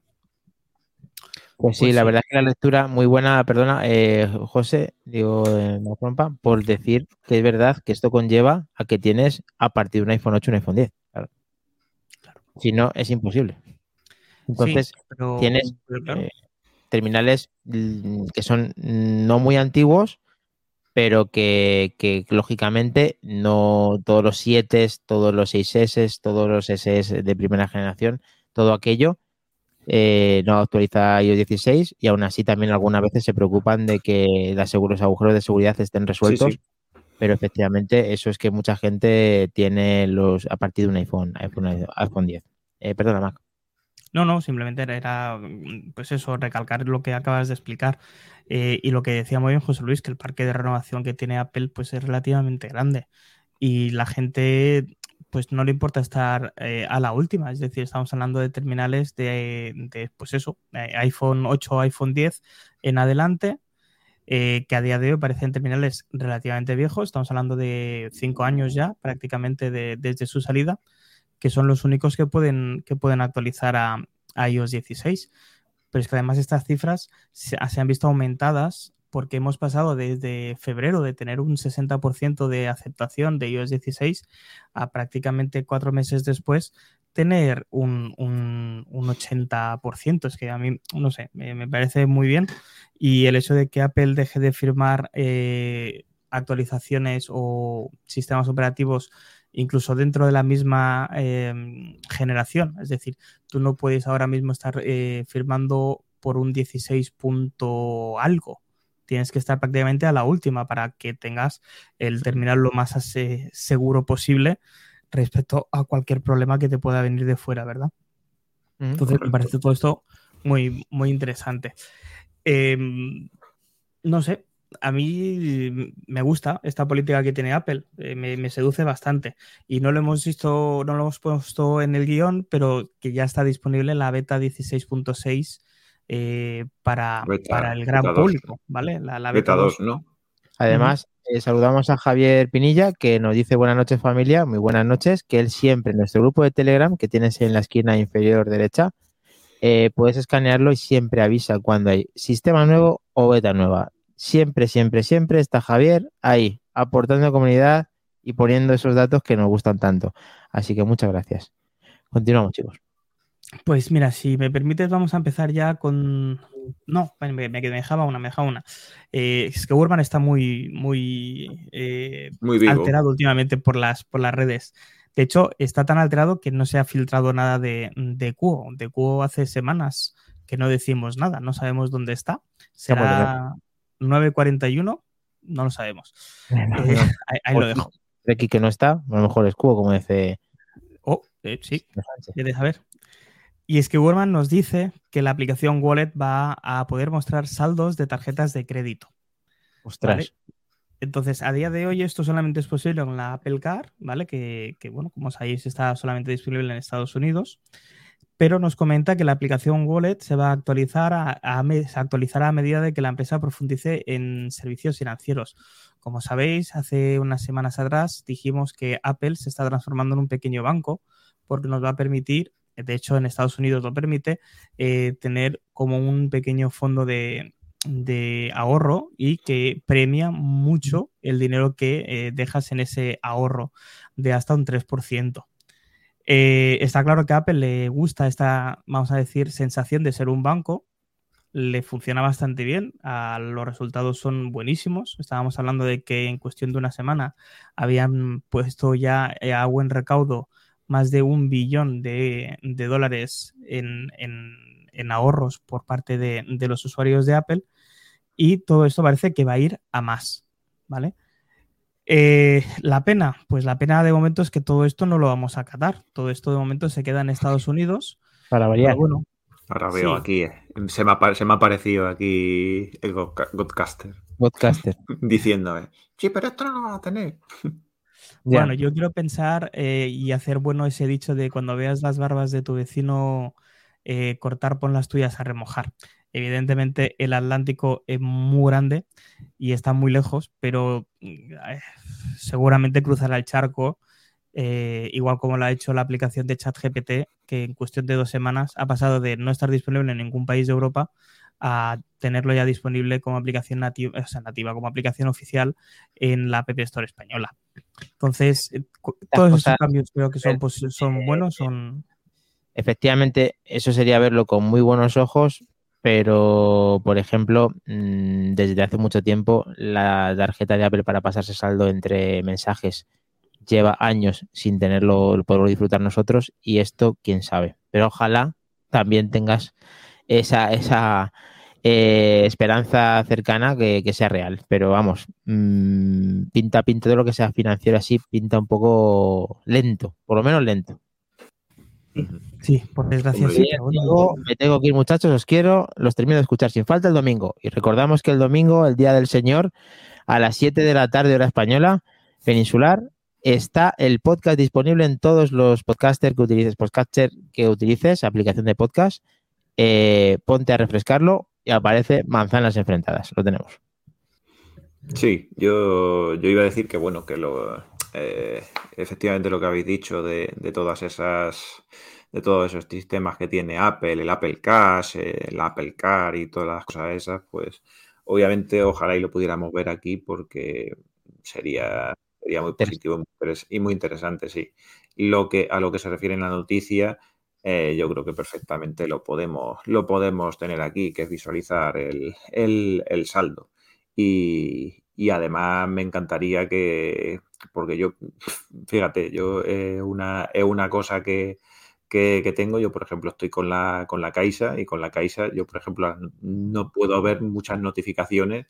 A: Pues sí,
B: Pues
A: la
B: sí.
A: verdad es que la lectura muy buena, perdona, eh, José, digo, eh, no rompa, por decir que es verdad que esto conlleva a que tienes a partir de un iPhone 8 un iPhone 10. Claro. Si no, es imposible. Entonces,
B: Sí, pero-
A: tienes
B: pero claro.
A: eh, terminales mm, que son no muy antiguos, pero que, que lógicamente no todos los 7, todos los 6S, todos los SS de primera generación, todo aquello eh, no actualiza iOS 16 y aún así también algunas veces se preocupan de que los seguros agujeros de seguridad estén resueltos,
C: sí.
A: pero efectivamente eso es que mucha gente tiene los a partir de un iPhone, iPhone, iPhone 10. Eh, perdona, Mac.
B: No, no, simplemente era- mm, pues eso, recalcar lo que acabas de explicar. Eh, y lo que decía muy bien José Luis, que el parque de renovación que tiene Apple pues es relativamente grande. Y la gente pues no le importa estar eh, a la última. Es decir, estamos hablando de terminales de, de, pues eso, eh, iPhone 8 iPhone 10 en adelante, eh, que a día de hoy parecen terminales relativamente viejos. Estamos hablando de cinco años ya, prácticamente de- desde su salida, que son los únicos que pueden, que pueden actualizar a, iOS 16. Pero es que además estas cifras se, han visto aumentadas porque hemos pasado desde febrero de tener un 60% de aceptación de iOS 16 a prácticamente cuatro meses después tener un, un, un 80%. Es que a mí, no sé, me, me parece muy bien. Y el hecho de que Apple deje de firmar eh, actualizaciones o sistemas operativos incluso dentro de la misma eh, generación. Es decir, tú no puedes ahora mismo estar eh, firmando por un 16 punto algo. Tienes que estar prácticamente a la última para que tengas el terminal lo más ase- seguro posible respecto a cualquier problema que te pueda venir de fuera, ¿verdad? Entonces me parece todo esto muy, muy interesante. Eh, no sé, a mí me gusta esta política que tiene Apple, eh, me, me seduce bastante. Y no lo hemos visto, no lo hemos puesto en el guion, pero que ya está disponible la beta 16.6 eh, para,
C: Beta-
B: para el gran público, ¿vale? La, la
C: Beta
B: beta
C: 2,
B: 2.
C: ¿no?
A: Además, eh, saludamos a Javier Pinilla, que nos dice buenas noches familia, muy buenas noches, que él siempre en nuestro grupo de Telegram, que tienes en la esquina inferior derecha, eh, puedes escanearlo y siempre avisa cuando hay sistema nuevo o beta nueva. Siempre, siempre, siempre está Javier ahí, aportando comunidad y poniendo esos datos que nos gustan tanto. Así que muchas gracias. Continuamos, chicos.
B: Pues mira, si me permites, vamos a empezar ya con. No, me, me- me dejaba una, me dejaba una. Eh, es que Urban está muy, muy, eh,
C: Muy
B: alterado últimamente por las, por las redes. De hecho, está tan alterado que no se ha filtrado nada de, de Cuo. De Cuo hace semanas que no decimos nada, no sabemos dónde está. Será 9.41, no lo sabemos. Eh, ahí ahí lo dejo.
A: De aquí que no está, a lo mejor es cubo, como dice
B: Oh, eh, sí, quieres saber. Y es que Wurman nos dice que la aplicación Wallet va a poder mostrar saldos de tarjetas de crédito.
A: Ostras.
B: ¿vale? Entonces, a día de hoy esto solamente es posible con la Apple Card, ¿vale? Que, que, bueno, como sabéis, está solamente disponible en Estados Unidos. Pero nos comenta que la aplicación Wallet se va a actualizar a, actualizará a medida de que la empresa profundice en servicios financieros. Como sabéis, hace unas semanas atrás dijimos que Apple se está transformando en un pequeño banco porque nos va a permitir, de hecho en Estados Unidos lo permite, eh, tener como un pequeño fondo de, de ahorro y que premia mucho el dinero que eh, dejas en ese ahorro de hasta un 3%. Eh, está claro que a Apple le gusta esta, vamos a decir, sensación de ser un banco. Le funciona bastante bien. ah, los resultados son buenísimos. Estábamos hablando de que en cuestión de una semana habían puesto ya eh, a buen recaudo más de un billón de, dólares en ahorros por parte de, de los usuarios de Apple. Y todo esto parece que va a ir a más. ¿Vale? Eh, la pena, pues la pena de momento es que todo esto no lo vamos a acatar. Todo esto de momento se queda en Estados Unidos.
A: Para variar.
B: Bueno,
C: Ahora veo
B: Sí.
C: aquí, eh, se me, ha, se me ha aparecido aquí el Godca- Godcaster
A: Podcaster.
C: diciéndome, sí, pero esto no lo van a tener.
B: Bueno, yo quiero pensar eh, y hacer bueno ese dicho de cuando veas las barbas de tu vecino eh, cortar, pon las tuyas a remojar. Evidentemente el Atlántico es muy grande y está muy lejos, pero mm, eh, seguramente cruzará el charco, eh, igual como lo ha hecho la aplicación de ChatGPT, que en cuestión de dos semanas ha pasado de no estar disponible en ningún país de Europa a tenerlo ya disponible como aplicación nativa, o sea, nativa, como aplicación oficial en la App Store española. Entonces, eh, todos
A: cosas-
B: cambios creo que son, pues, son buenos, son...
A: Efectivamente, eso sería verlo con muy buenos ojos, pero, por ejemplo, mm, desde hace mucho tiempo la tarjeta de Apple para pasarse saldo entre mensajes lleva años sin tenerlo, poderlo disfrutar nosotros y esto, quién sabe. Pero ojalá también tengas esa, esa eh, esperanza cercana que, que sea real. Pero vamos, mm, pinta, pinta todo lo que sea financiero así, pinta un poco lento, por lo menos lento.
B: Sí, por desgracia
C: Hombre,
B: sí,
A: Bien,
B: pero bueno,
A: digo, me tengo que ir, muchachos, os quiero, los termino de escuchar sin falta el domingo. Y recordamos que el domingo, el Día del Señor, a las 7 de la tarde, hora española, peninsular, está el podcast disponible en todos los podcasters que utilices, podcaster que utilices, aplicación de podcast. Eh, ponte a refrescarlo y aparece manzanas enfrentadas. Lo tenemos.
C: Sí, yo, yo iba a decir que bueno, que lo eh, efectivamente lo que habéis dicho de, de todas esas de todos esos sistemas que tiene Apple, el Apple Cash, el Apple Car y todas las cosas esas, pues obviamente ojalá y lo pudiéramos ver aquí porque sería, sería muy positivo y muy interesante, sí. Lo que, a lo que se refiere en la noticia, eh, yo creo que perfectamente lo podemos, lo podemos tener aquí, que es visualizar el, el- el saldo. Y, y además me encantaría que, porque yo, fíjate, yo es una, es una cosa que, que, que tengo, yo por ejemplo estoy con la, con la Caixa y con la Caixa yo por ejemplo no puedo ver muchas notificaciones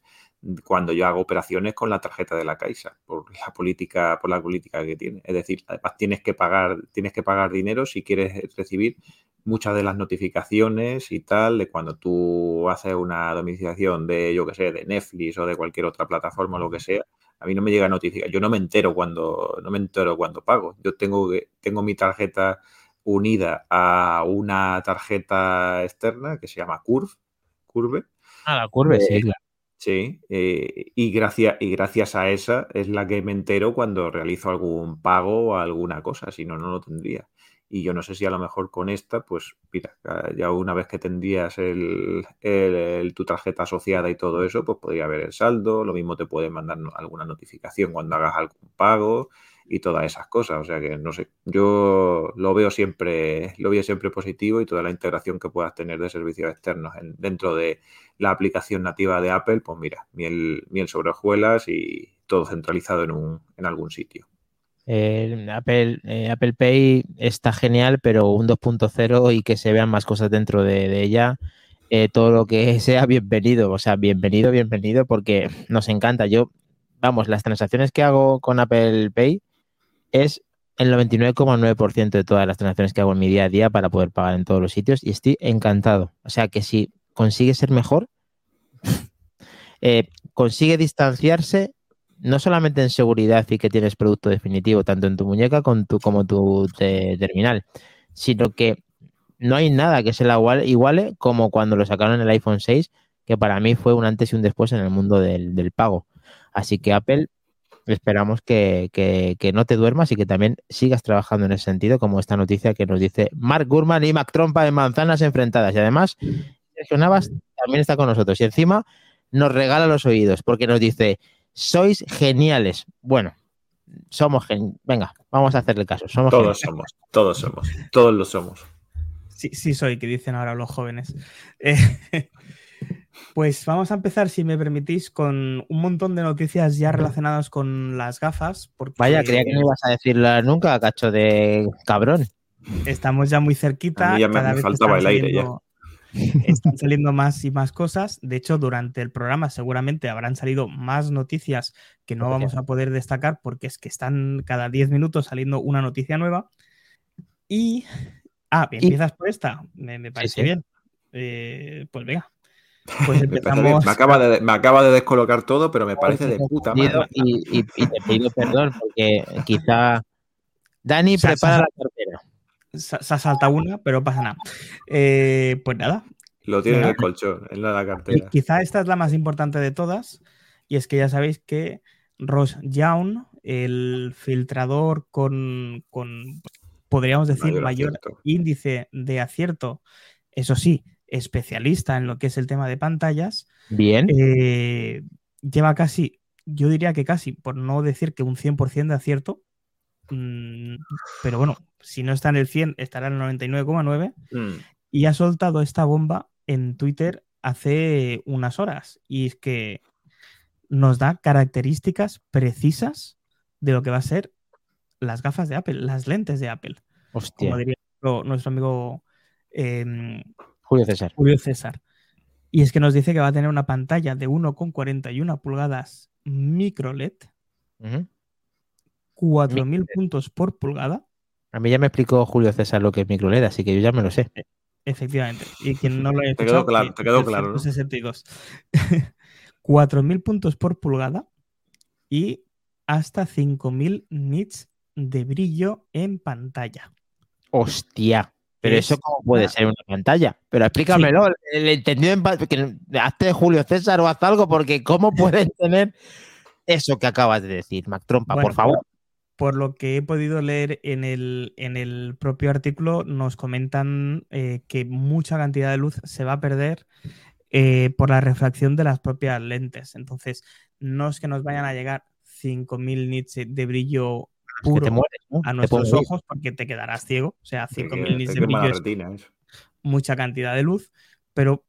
C: cuando yo hago operaciones con la tarjeta de la Caixa por la política por la política que tiene. Es decir además tienes que pagar tienes que pagar dinero si quieres recibir muchas de las notificaciones y tal, de cuando tú haces una domiciliación de, yo que sé, de Netflix o de cualquier otra plataforma o lo que sea, a mí no me llega notificación. Yo no me entero cuando, no me entero cuando pago. Yo tengo, tengo mi tarjeta unida a una tarjeta externa que se llama Curve, Curve,
A: Ah, la curva, sí,
C: Eh,
A: claro.
C: Sí, eh, y, gracias, y gracias a esa es la que me entero cuando realizo algún pago o alguna cosa, si no, no lo tendría. Y yo no sé si a lo mejor con esta, pues mira, ya- una vez que tendrías el, tu tarjeta asociada y todo eso, pues podría ver el saldo, lo mismo te puede mandar alguna notificación cuando hagas algún pago y todas esas cosas. O sea que no sé, yo lo veo siempre, lo veo siempre positivo y toda la integración que puedas tener de servicios externos en- dentro de la aplicación nativa de Apple, pues mira, miel, miel sobre hojuelas y todo centralizado en, un, en algún sitio.
A: Apple, eh, Apple Pay está genial, pero un 2.0 y que se vean más cosas dentro de, de ella, eh, todo lo que sea bienvenido, o sea, bienvenido, bienvenido, porque nos encanta. Yo, vamos, las transacciones que hago con Apple Pay es el 99,9% de todas las transacciones que hago en mi día a día para poder pagar en todos los sitios y estoy encantado. O sea, que si consigue ser mejor, eh, consigue distanciarse no solamente en seguridad y que tienes producto definitivo, tanto en tu muñeca con como tu te- terminal, sino que no hay nada que se la iguale, iguale como cuando lo sacaron el iPhone 6, que para mí fue un antes y un después en el mundo del, del pago. Así que Apple, esperamos que, que- que no te duermas y que también sigas trabajando en ese sentido, como esta noticia que nos dice Mark Gurman y Mac Trompa en manzanas enfrentadas. Y además, Sergio Navas también está con nosotros. Y encima nos regala los oídos porque nos dice, sois geniales. Bueno, somos gen... Venga, vamos a hacerle caso. Somos
C: Todos
A: geniales.
C: somos, todos somos, todos lo somos.
B: Sí, sí soy, que dicen ahora los jóvenes. Eh, pues vamos a empezar, si me permitís, con un montón de noticias ya relacionadas con las gafas. Porque
A: Vaya, creía que no ibas a decirla nunca, cacho de cabrón.
B: Estamos ya muy cerquita.
C: A mí ya me-
B: cada
C: me
B: vez
C: faltaba el aire ya.
B: Están saliendo más y más cosas. De hecho, durante el programa seguramente habrán salido más noticias que no vamos a poder destacar porque es que están cada 10 minutos saliendo una noticia nueva. Y. Ah,
A: Y-
B: empiezas por esta. Me, me parece
A: sí.
B: bien. Eh, pues venga. Pues empezamos.
C: Me acaba de, me acaba de descolocar todo, pero me parece de puta madre.
A: Y, y- y te pido perdón porque quizá Dani
B: O sea,
A: prepara
B: se-
A: la.
B: Se, ha saltado una, pero pasa nada. Eh, pues nada,
C: Lo tiene en el colchón, en la
B: Y
C: cartera.
B: quizá esta es la más importante de todas, y es que ya sabéis que Ross Young, el filtrador con, con, podríamos decir,
C: Mayor
B: índice de acierto, eso sí, especialista en lo que es el tema de pantallas,
A: Bien.
B: eh, lleva casi, yo diría que casi, por no decir que un 100% de acierto, mm, pero bueno, si no está en el 100, estará en el 99,9
C: Mm.
B: y ha soltado esta bomba en Twitter hace unas horas. Y es que nos da características precisas de lo que va a ser las gafas de Apple, las lentes de Apple,
A: Hostia.
B: como diría nuestro, nuestro amigo em,
A: Julio César.
B: Julio César. Y es que nos dice que va a tener una pantalla de 1,41 pulgadas micro LED,
A: Ujú.
B: 4.000 puntos por pulgada.
A: A mí ya me explicó Julio César lo que es microLED, así que yo ya me lo sé.
B: Efectivamente. Y quien no lo haya
C: Te quedó
B: escuchado,
C: claro, te quedó
B: el
C: claro, ¿no?
B: 162. 4.000 puntos por pulgada y hasta 5.000 nits de brillo en pantalla.
A: Hostia. Pero
B: Es
A: eso cómo puede
B: una-
A: ser una pantalla. Pero explícamelo, el entendido en que hazte Julio César o haz algo, porque ¿cómo pueden tener eso que acabas de decir, Mac Trompa,
B: Bueno,
A: por favor?
B: Por lo que he podido leer en el, en el propio artículo, nos comentan eh, que mucha cantidad de luz se va a perder eh, por la refracción de las propias lentes. Entonces, no es que nos vayan a llegar 5.000 nits de brillo puro
A: te mueres, ¿no?
B: a nuestros ojos porque te quedarás ciego. O sea,
C: Te
B: 5.000
C: quema-
B: nits de brillo
C: retina,
B: mucha cantidad de luz, pero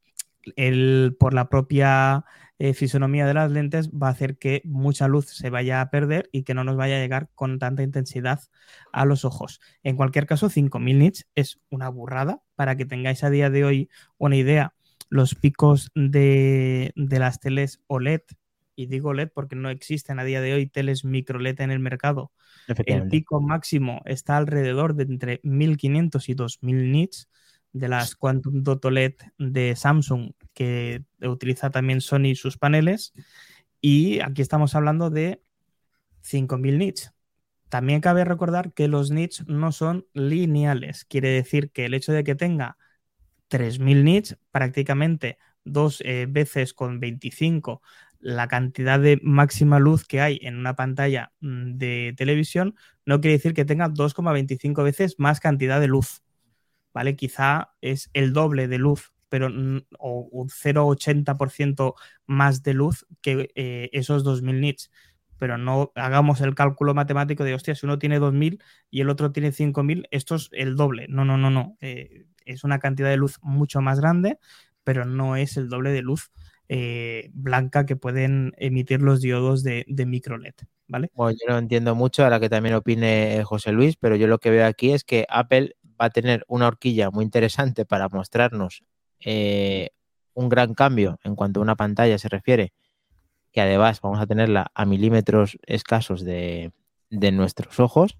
B: el, por la propia eh, fisonomía de las lentes va a hacer que mucha luz se vaya a perder y que no nos vaya a llegar con tanta intensidad a los ojos. En cualquier caso, 5000 nits es una burrada para que tengáis a día de hoy una idea. Los picos de, de las teles OLED, y digo OLED porque no existen a día de hoy teles micro LED en el mercado, el pico máximo está alrededor de entre 1500 y 2000 nits de las Quantum Dot OLED de Samsung, que utiliza también Sony sus paneles. Y aquí estamos hablando de 5000 nits. También cabe recordar que los nits no son lineales. Quiere decir que el hecho de que tenga 3000 nits, prácticamente dos eh, veces con 25 la cantidad de máxima luz que hay en una pantalla mm, de televisión, no quiere decir que tenga 2,25 veces más cantidad de luz. ¿Vale? Quizá es el doble de luz, pero o un 0,80% más de luz que eh, esos 2000 nits. Pero no hagamos el cálculo matemático de, hostia, si uno tiene 2000 y el otro tiene 5000, esto es el doble. No, no, no, no. Eh, es una cantidad de luz mucho más grande, pero no es el doble de luz eh, blanca que pueden emitir los diodos de, micro LED. ¿vale?
A: Bueno, yo no entiendo mucho, ahora que también opine José Luis, pero yo lo que veo aquí es que Apple va a tener una horquilla muy interesante para mostrarnos eh, un gran cambio en cuanto a una pantalla se refiere, que además vamos a tenerla a milímetros escasos de, nuestros ojos,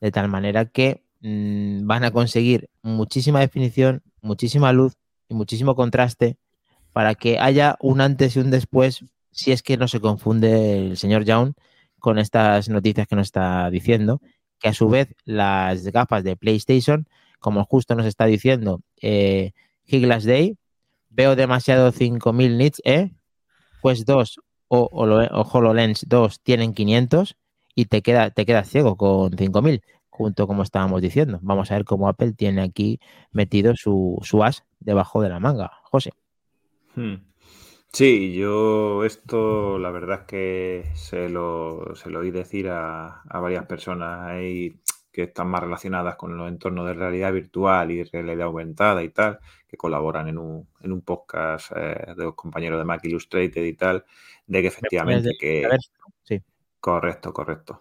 A: de tal manera que mm, van a conseguir muchísima definición, muchísima luz y muchísimo contraste para que haya un antes y un después, si es que no se confunde el señor Young con estas noticias que nos está diciendo, que a su vez las gafas de PlayStation, como justo nos está diciendo eh, Day, veo demasiado 5000 nits, ¿eh? Pues 2 o, o, HoloLens 2 tienen 500 y te queda, te quedas ciego con 5000, junto como estábamos diciendo. Vamos a ver cómo Apple tiene aquí metido su, su as debajo de la manga. José.
C: Hmm. Sí, yo esto la verdad es que se lo, se lo oí decir a, varias personas ahí que están más relacionadas con los entornos de realidad virtual y realidad aumentada y tal, que colaboran en un, en un podcast eh, de los compañeros de Mac Illustrated y tal, de que efectivamente que...
A: Sí.
C: Correcto, correcto.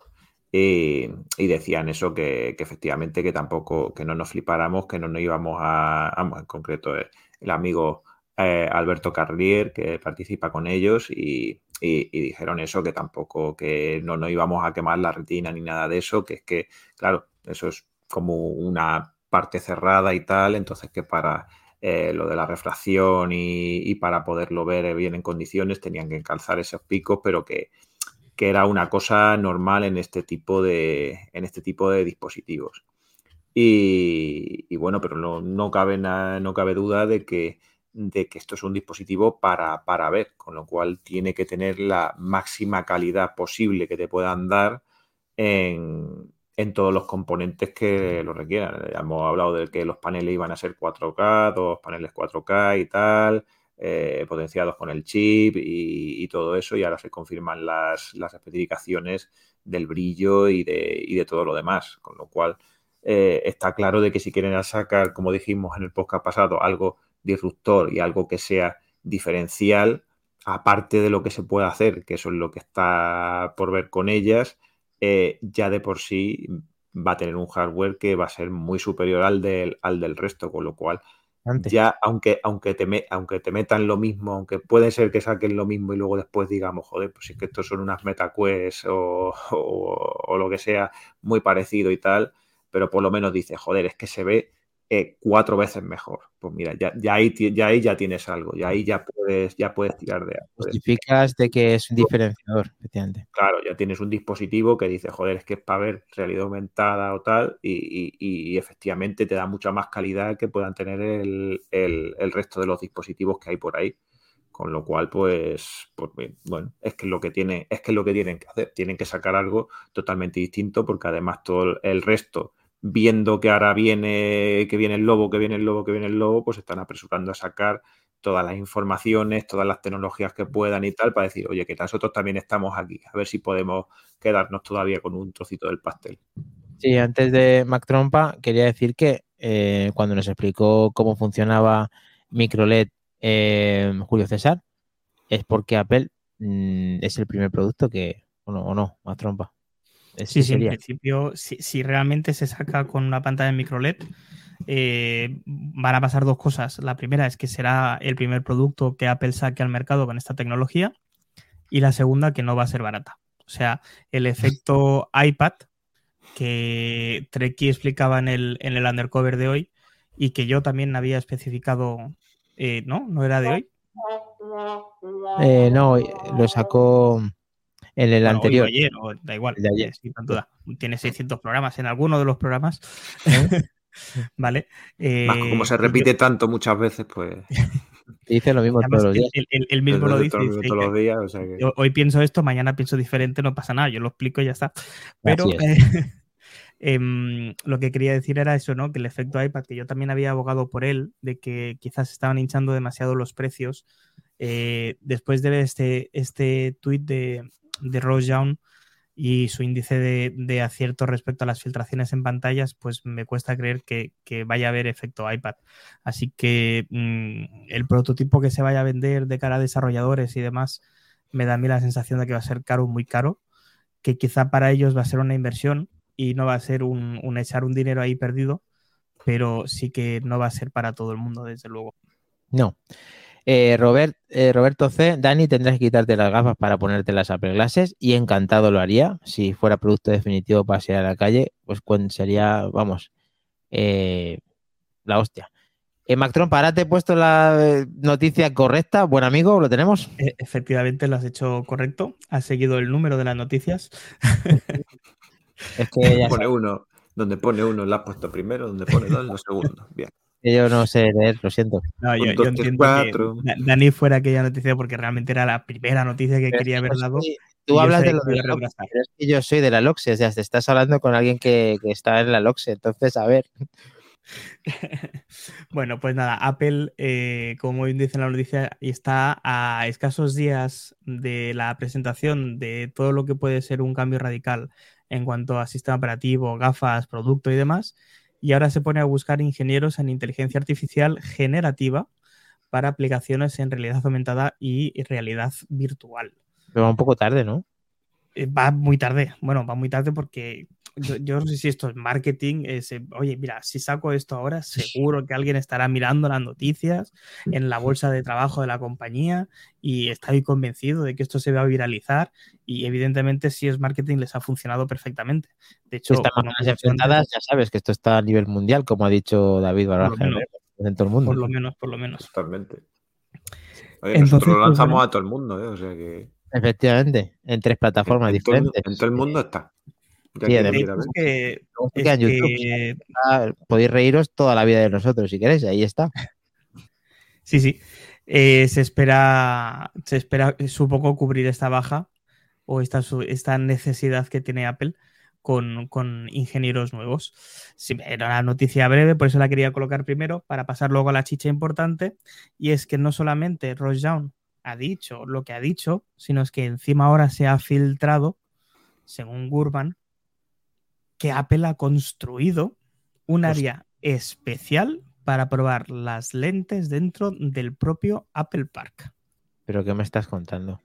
C: Y, decían eso, que, efectivamente que tampoco, que no nos flipáramos, que no nos íbamos a, en concreto el amigo eh, Alberto Carrier, que participa con ellos, y, dijeron eso, que tampoco, que no nos íbamos a quemar la retina ni nada de eso, que es que, claro, eso es como una parte cerrada y tal, entonces que para eh, lo de la refracción y, para poderlo ver bien en condiciones tenían que calzar esos picos, pero que, era una cosa normal en este tipo de, en este tipo de dispositivos. Y, bueno, pero no, no, cabe, no cabe duda de que de que esto es un dispositivo para, para ver, con lo cual tiene que tener la máxima calidad posible que te puedan dar en, todos los componentes que lo requieran. hemos hablado de que los paneles iban a ser 4K, dos paneles 4K y tal, eh, potenciados con el chip y, todo eso, y ahora se confirman las, especificaciones del brillo y de, de, todo lo demás, con lo cual eh, está claro de que si quieren sacar, como dijimos en el podcast pasado, algo disruptor y algo que sea diferencial, aparte de lo que se puede hacer, que eso es lo que está por ver con ellas, eh, ya de por sí va a tener un hardware que va a ser muy superior al del, al del resto, con lo cual ya aunque, aunque, te aunque te metan lo mismo, aunque puede ser que saquen lo mismo y luego después digamos, joder, pues si es que estos son unas MetaQuest o, o lo que sea muy parecido y tal, pero por lo menos dice, joder, es que se ve eh, cuatro veces mejor. Pues mira, ya, ya, ahí, ya ahí ya tienes algo, ya ahí ya puedes, ya puedes tirar de
A: Justificas de que es un diferenciador, efectivamente.
C: Claro, ya tienes un dispositivo que dice, joder, es que es para ver realidad aumentada o tal, y, efectivamente te da mucha más calidad que puedan tener el, resto de los dispositivos que hay por ahí. Con lo cual, pues, pues bueno, es que lo que tiene, es que es lo que tienen que hacer. Tienen que sacar algo totalmente distinto, porque además todo el resto viendo que ahora viene, que viene el lobo, que viene el lobo, que viene el lobo, pues están apresurando a sacar todas las informaciones, todas las tecnologías que puedan y tal, para decir, oye, que nosotros también estamos aquí, a ver si podemos quedarnos todavía con un trocito del pastel.
A: Sí, antes de Mac Trompa, quería decir que eh, cuando nos explicó cómo funcionaba MicroLED eh, Julio César, es porque Apple mm, es el primer producto que, o o no, Mac Trompa.
B: Sí, sí, en principio, si, realmente se saca con una pantalla de micro LED, eh, van a pasar dos cosas. La primera es que será el primer producto que Apple saque al mercado con esta tecnología. Y la segunda, que no va a ser barata. O sea, el efecto iPad que Treki explicaba en el, en el undercover de hoy y que yo también había especificado, eh, ¿no? ¿No era de hoy?
A: Eh, no, lo sacó en el
B: Bueno, hoy o
A: anterior.
B: ayer, o da igual,
A: El de ayer.
B: sin duda. Tiene 600 programas en alguno de los programas. vale.
C: Más
B: eh,
C: como se
B: yo-
C: repite tanto muchas veces, pues.
A: Dice lo mismo
B: además,
A: todos los días.
B: él- él- él mismo lo dice.
C: los-
B: dice,
C: todos los días, o sea que-
B: yo hoy pienso esto, mañana pienso diferente, no pasa nada, yo lo explico y ya está. Pero
A: Así
B: eh, em, lo que quería decir era eso, ¿no? Que el efecto iPad, que yo también había abogado por él, de que quizás estaban hinchando demasiado los precios. eh, después de ver este, este tuit de, de Ross Young y su índice de, acierto respecto a las filtraciones en pantallas, pues me cuesta creer que, que vaya a haber efecto iPad. Así que mm, el prototipo que se vaya a vender de cara a desarrolladores y demás, me da a mí la sensación de que va a ser caro, muy caro, que quizá para ellos va a ser una inversión y no va a ser un, un echar un dinero ahí perdido, pero sí que no va a ser para todo el mundo, desde luego.
A: No. Eh, Robert, eh, Roberto C. Dani, tendrás que quitarte las gafas para ponerte las Apple Glasses y encantado lo haría. Si fuera producto definitivo para salir a la calle, pues sería, vamos, eh, la hostia. Eh, Mactron, para te he puesto la eh, noticia correcta. Buen amigo, ¿lo tenemos?
B: E- efectivamente, lo has hecho correcto, has seguido el número de las noticias.
A: Es que ya
C: Pone
A: sabes
C: uno, donde pone uno lo has puesto primero, donde pone dos lo segundo. Bien.
A: Que yo no sé leer, lo siento.
B: No, yo, entiendo
C: cuatro.
B: que Da- Dani fuera aquella noticia porque realmente era la primera noticia que
A: Pero
B: quería
A: yo
B: dado. y
A: Tú hablas de lo de la pero es que yo soy de la LOCSE, o sea, te estás hablando con alguien que, que está en la LOCSE, entonces, a ver.
B: Bueno, pues nada, Apple, eh, como bien dice en la noticia, está a escasos días de la presentación de todo lo que puede ser un cambio radical en cuanto a sistema operativo, gafas, producto y demás. Y ahora se pone a buscar ingenieros en inteligencia artificial generativa para aplicaciones en realidad aumentada y realidad virtual.
A: Pero va un poco tarde, ¿no?
B: Eh, va muy tarde. Bueno, va muy tarde porque yo, yo no sé si esto es marketing. es, eh, oye, mira, si saco esto ahora, seguro que alguien estará mirando las noticias en la bolsa de trabajo de la compañía y estoy convencido de que esto se va a viralizar. Y evidentemente, si es marketing, les ha funcionado perfectamente. De
A: Si
B: hecho,
A: enfrentadas,
B: antes,
A: ya sabes que esto está a nivel mundial, como ha dicho David Baraja en todo el mundo.
B: por lo menos, por lo menos.
C: Totalmente. Oye,
B: Entonces,
C: nosotros lo
B: pues,
C: lanzamos
B: bueno.
C: a todo el mundo, ¿eh? O sea que.
A: Efectivamente, en tres plataformas
C: en,
A: diferentes.
C: en todo el mundo está.
A: Sí, además-
B: Es que, que-
A: Ah, Podéis reíros toda la vida de nosotros si queréis, ahí está.
B: Sí, sí. Eh, se espera, se espera, es un poco cubrir esta baja o esta, su- esta necesidad que tiene Apple con, con ingenieros nuevos. Sí, era una noticia breve, por eso la quería colocar primero, para pasar luego a la chicha importante. Y es que no solamente Ross Young ha dicho lo que ha dicho, sino es que encima ahora se ha filtrado, según Gurman, que Apple ha construido un área especial para probar las lentes dentro del propio Apple Park.
A: Pero ¿qué me estás contando?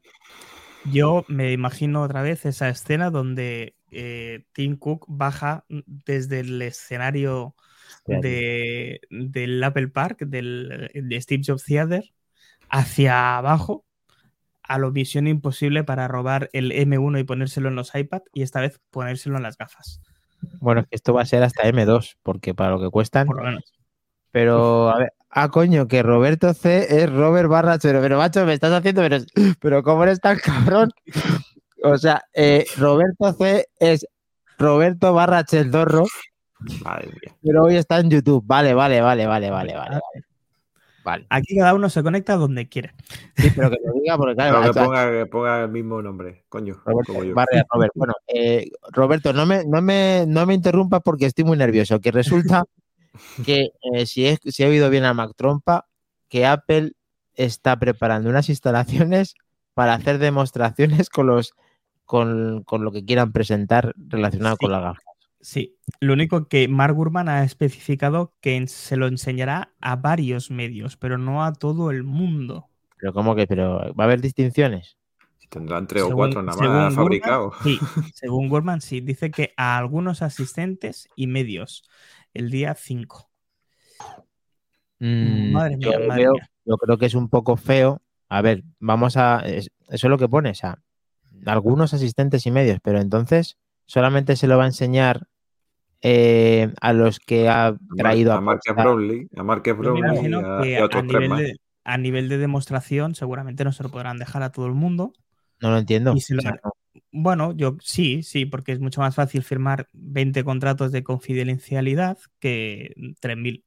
B: Yo me imagino otra vez esa escena donde eh, Tim Cook baja desde el escenario de, del Apple Park, del de Steve Jobs Theater, hacia abajo a lo misión imposible para robar el M1 y ponérselo en los iPad y esta vez ponérselo en las gafas.
A: Bueno, es que esto va a ser hasta M2, porque para lo que cuestan.
B: Por lo menos.
A: Pero, a ver, ah, coño, que Roberto C es Robert barra. Pero, macho, me estás haciendo, pero, pero ¿cómo eres tan cabrón? O sea, eh, Roberto C es Roberto barra Cheldorro,
C: Madre mía.
A: pero hoy está en YouTube. Vale, vale, vale, vale, vale, vale. Vale.
B: Aquí cada uno se conecta donde quiere.
A: Sí, pero que lo diga porque, claro,
C: que ponga, que ponga el mismo nombre, coño.
A: Roberto,
C: como yo.
A: barra Robert. Bueno, eh, Roberto, no me, no, me, no me interrumpas porque estoy muy nervioso. Que resulta que eh, si, he, si he oído bien a Mac Trompa, que Apple está preparando unas instalaciones para hacer demostraciones con los con, con lo que quieran presentar relacionado
B: Sí.
A: con la gafa.
B: Sí, lo único que Mark Gurman ha especificado que se lo enseñará a varios medios, pero no a todo el mundo.
A: Pero ¿cómo que? Pero ¿va a haber distinciones?
C: Tendrán tres o cuatro nada más fabricados.
B: Sí, según Gurman, sí, dice que a algunos asistentes y medios el día 5.
A: Mm,
B: Madre
A: yo,
B: mía, madre
A: veo-
B: mía.
A: yo creo que es un poco feo. A ver, vamos a. es- eso es lo que pone, o sea, algunos asistentes y medios, pero entonces solamente se lo va a enseñar eh, a los que ha traído
C: a Mark
A: posta.
C: Brownlee, a
B: me
C: Brownlee y a,
B: que
C: a
B: a
C: otros
B: nivel,
C: más.
B: de, a nivel de demostración seguramente no se lo podrán dejar a todo el mundo.
A: No lo entiendo.
B: Y se lo-
A: O sea, no.
B: Bueno, yo sí, sí, porque es mucho más fácil firmar 20 contratos de confidencialidad que 3.000.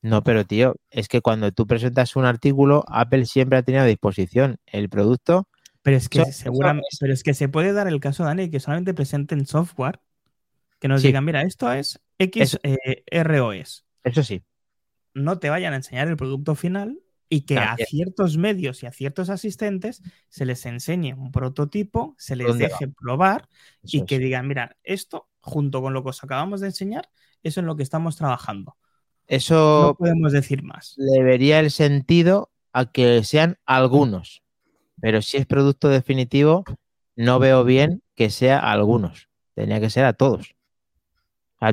A: No, pero tío, es que cuando tú presentas un artículo, Apple siempre ha tenido a disposición el producto.
B: Pero es que seguramente, pero es que se puede dar el caso, Dani, que solamente presenten software que nos
A: Sí.
B: digan, mira, esto es X eh, ROS.
A: Eso sí.
B: No te vayan a enseñar el producto final y que a ciertos medios y a ciertos asistentes se les enseñe un prototipo, se les
A: ¿Dónde
B: deje probar
A: Eso
B: y que digan, mira, esto junto con lo que os acabamos de enseñar, eso es lo que estamos trabajando. No
A: Eso
B: podemos decir más.
A: le vería el sentido a que sean algunos. Pero si es producto definitivo, no veo bien que sea a algunos. Tenía que ser a todos.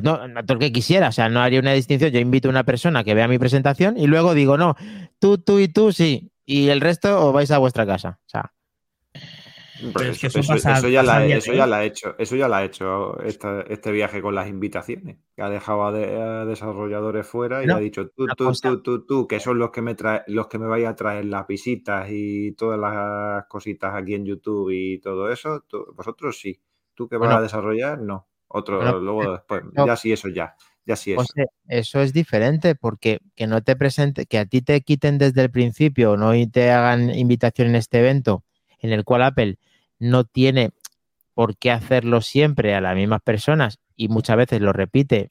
A: No todo el que quisiera. O sea, no haría una distinción. Yo invito a una persona que vea mi presentación y luego digo, no, tú, tú y tú sí. Y el resto os vais a vuestra casa. O sea,
B: Pero es que
C: eso,
B: eso
C: eso-
B: pasa-
C: eso ya
B: a
C: la, eso ya ha hecho, eso ya la ha hecho esta- este viaje con las invitaciones. Que ha dejado a, de- a desarrolladores fuera y
A: No,
C: le ha dicho tú, tú,
A: cosa-
C: tú, tú, tú, que son los que me trae, los que me vais a traer las visitas y todas las cositas aquí en YouTube y todo eso. tú- vosotros sí. Tú que vas
A: Bueno.
C: a desarrollar, no. Otro luego después.
A: no.
C: Ya sí, eso ya. Ya sí eso.
A: José, eso es diferente porque que no te presente, que a ti te quiten desde el principio, no y te hagan invitación en este evento, en el cual Apple no tiene por qué hacerlo siempre a las mismas personas y muchas veces lo repite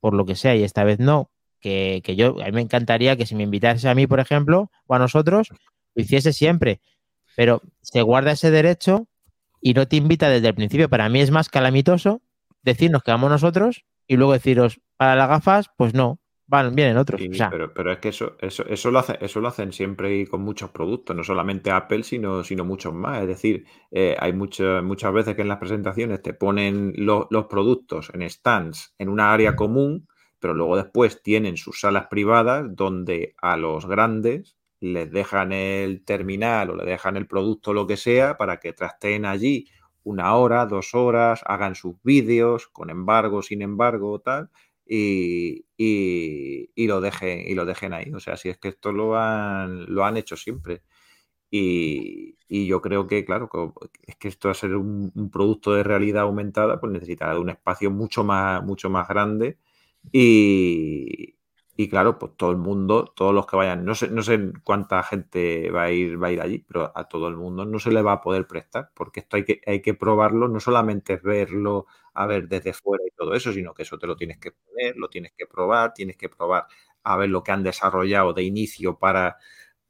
A: por lo que sea y esta vez no, que, que yo, a mí me encantaría que si me invitase a mí, por ejemplo, o a nosotros, lo hiciese siempre, pero se guarda ese derecho y no te invita desde el principio. Para mí es más calamitoso decirnos que vamos nosotros y luego deciros, para las gafas, pues no, van, vienen otros.
C: Sí,
A: O sea,
C: pero, pero es que eso, eso, eso, lo hace, eso lo hacen siempre y con muchos productos, no solamente Apple, sino, sino muchos más. Es decir, eh, hay muchas muchas veces que en las presentaciones te ponen lo- los productos en stands en una área común, pero luego después tienen sus salas privadas donde a los grandes les dejan el terminal o le dejan el producto lo que sea para que trasteen allí una hora, dos horas, hagan sus vídeos con embargo, sin embargo, tal y, y- y lo dejen, y lo dejen ahí. O sea, si es que esto lo han, lo han hecho siempre. Y, y yo creo que, claro, es que esto va a ser un, un producto de realidad aumentada, pues necesitará de un espacio mucho más, mucho más grande. Y, y claro, pues todo el mundo, todos los que vayan, no sé, no sé cuánta gente va a ir, va a ir allí, pero a todo el mundo no se le va a poder prestar, porque esto hay que, hay que probarlo, no solamente verlo a ver desde fuera y todo eso, sino que eso te lo tienes que poner, lo tienes que probar, tienes que probar a ver lo que han desarrollado de inicio para,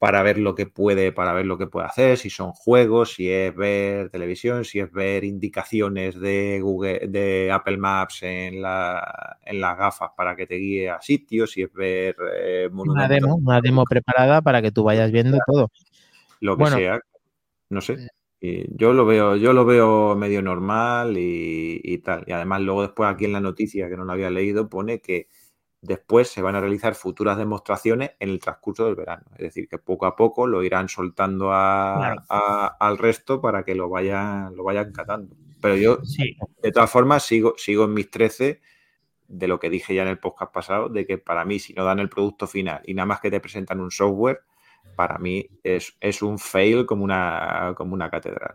C: para ver lo que puede, para ver lo que puede hacer, si son juegos, si es ver televisión, si es ver indicaciones de Google, de Apple Maps en, la, en las gafas para que te guíe a sitios, si es ver eh,
A: una demo, una demo preparada para que tú vayas viendo todo.
C: lo que
A: Bueno.
C: sea, no sé. Y yo lo veo, yo lo veo medio normal y, y tal. Y además, luego después aquí en la noticia que no la había leído, pone que después se van a realizar futuras demostraciones en el transcurso del verano. Es decir, que poco a poco lo irán soltando a-
B: Claro.
C: a- al resto para que lo vayan, lo vayan catando. Pero yo,
B: Sí,
C: de todas formas, sigo, sigo en mis 13 de lo que dije ya en el podcast pasado, de que para mí, si no dan el producto final y nada más que te presentan un software, para mí es, es un fail como una, como una catedral.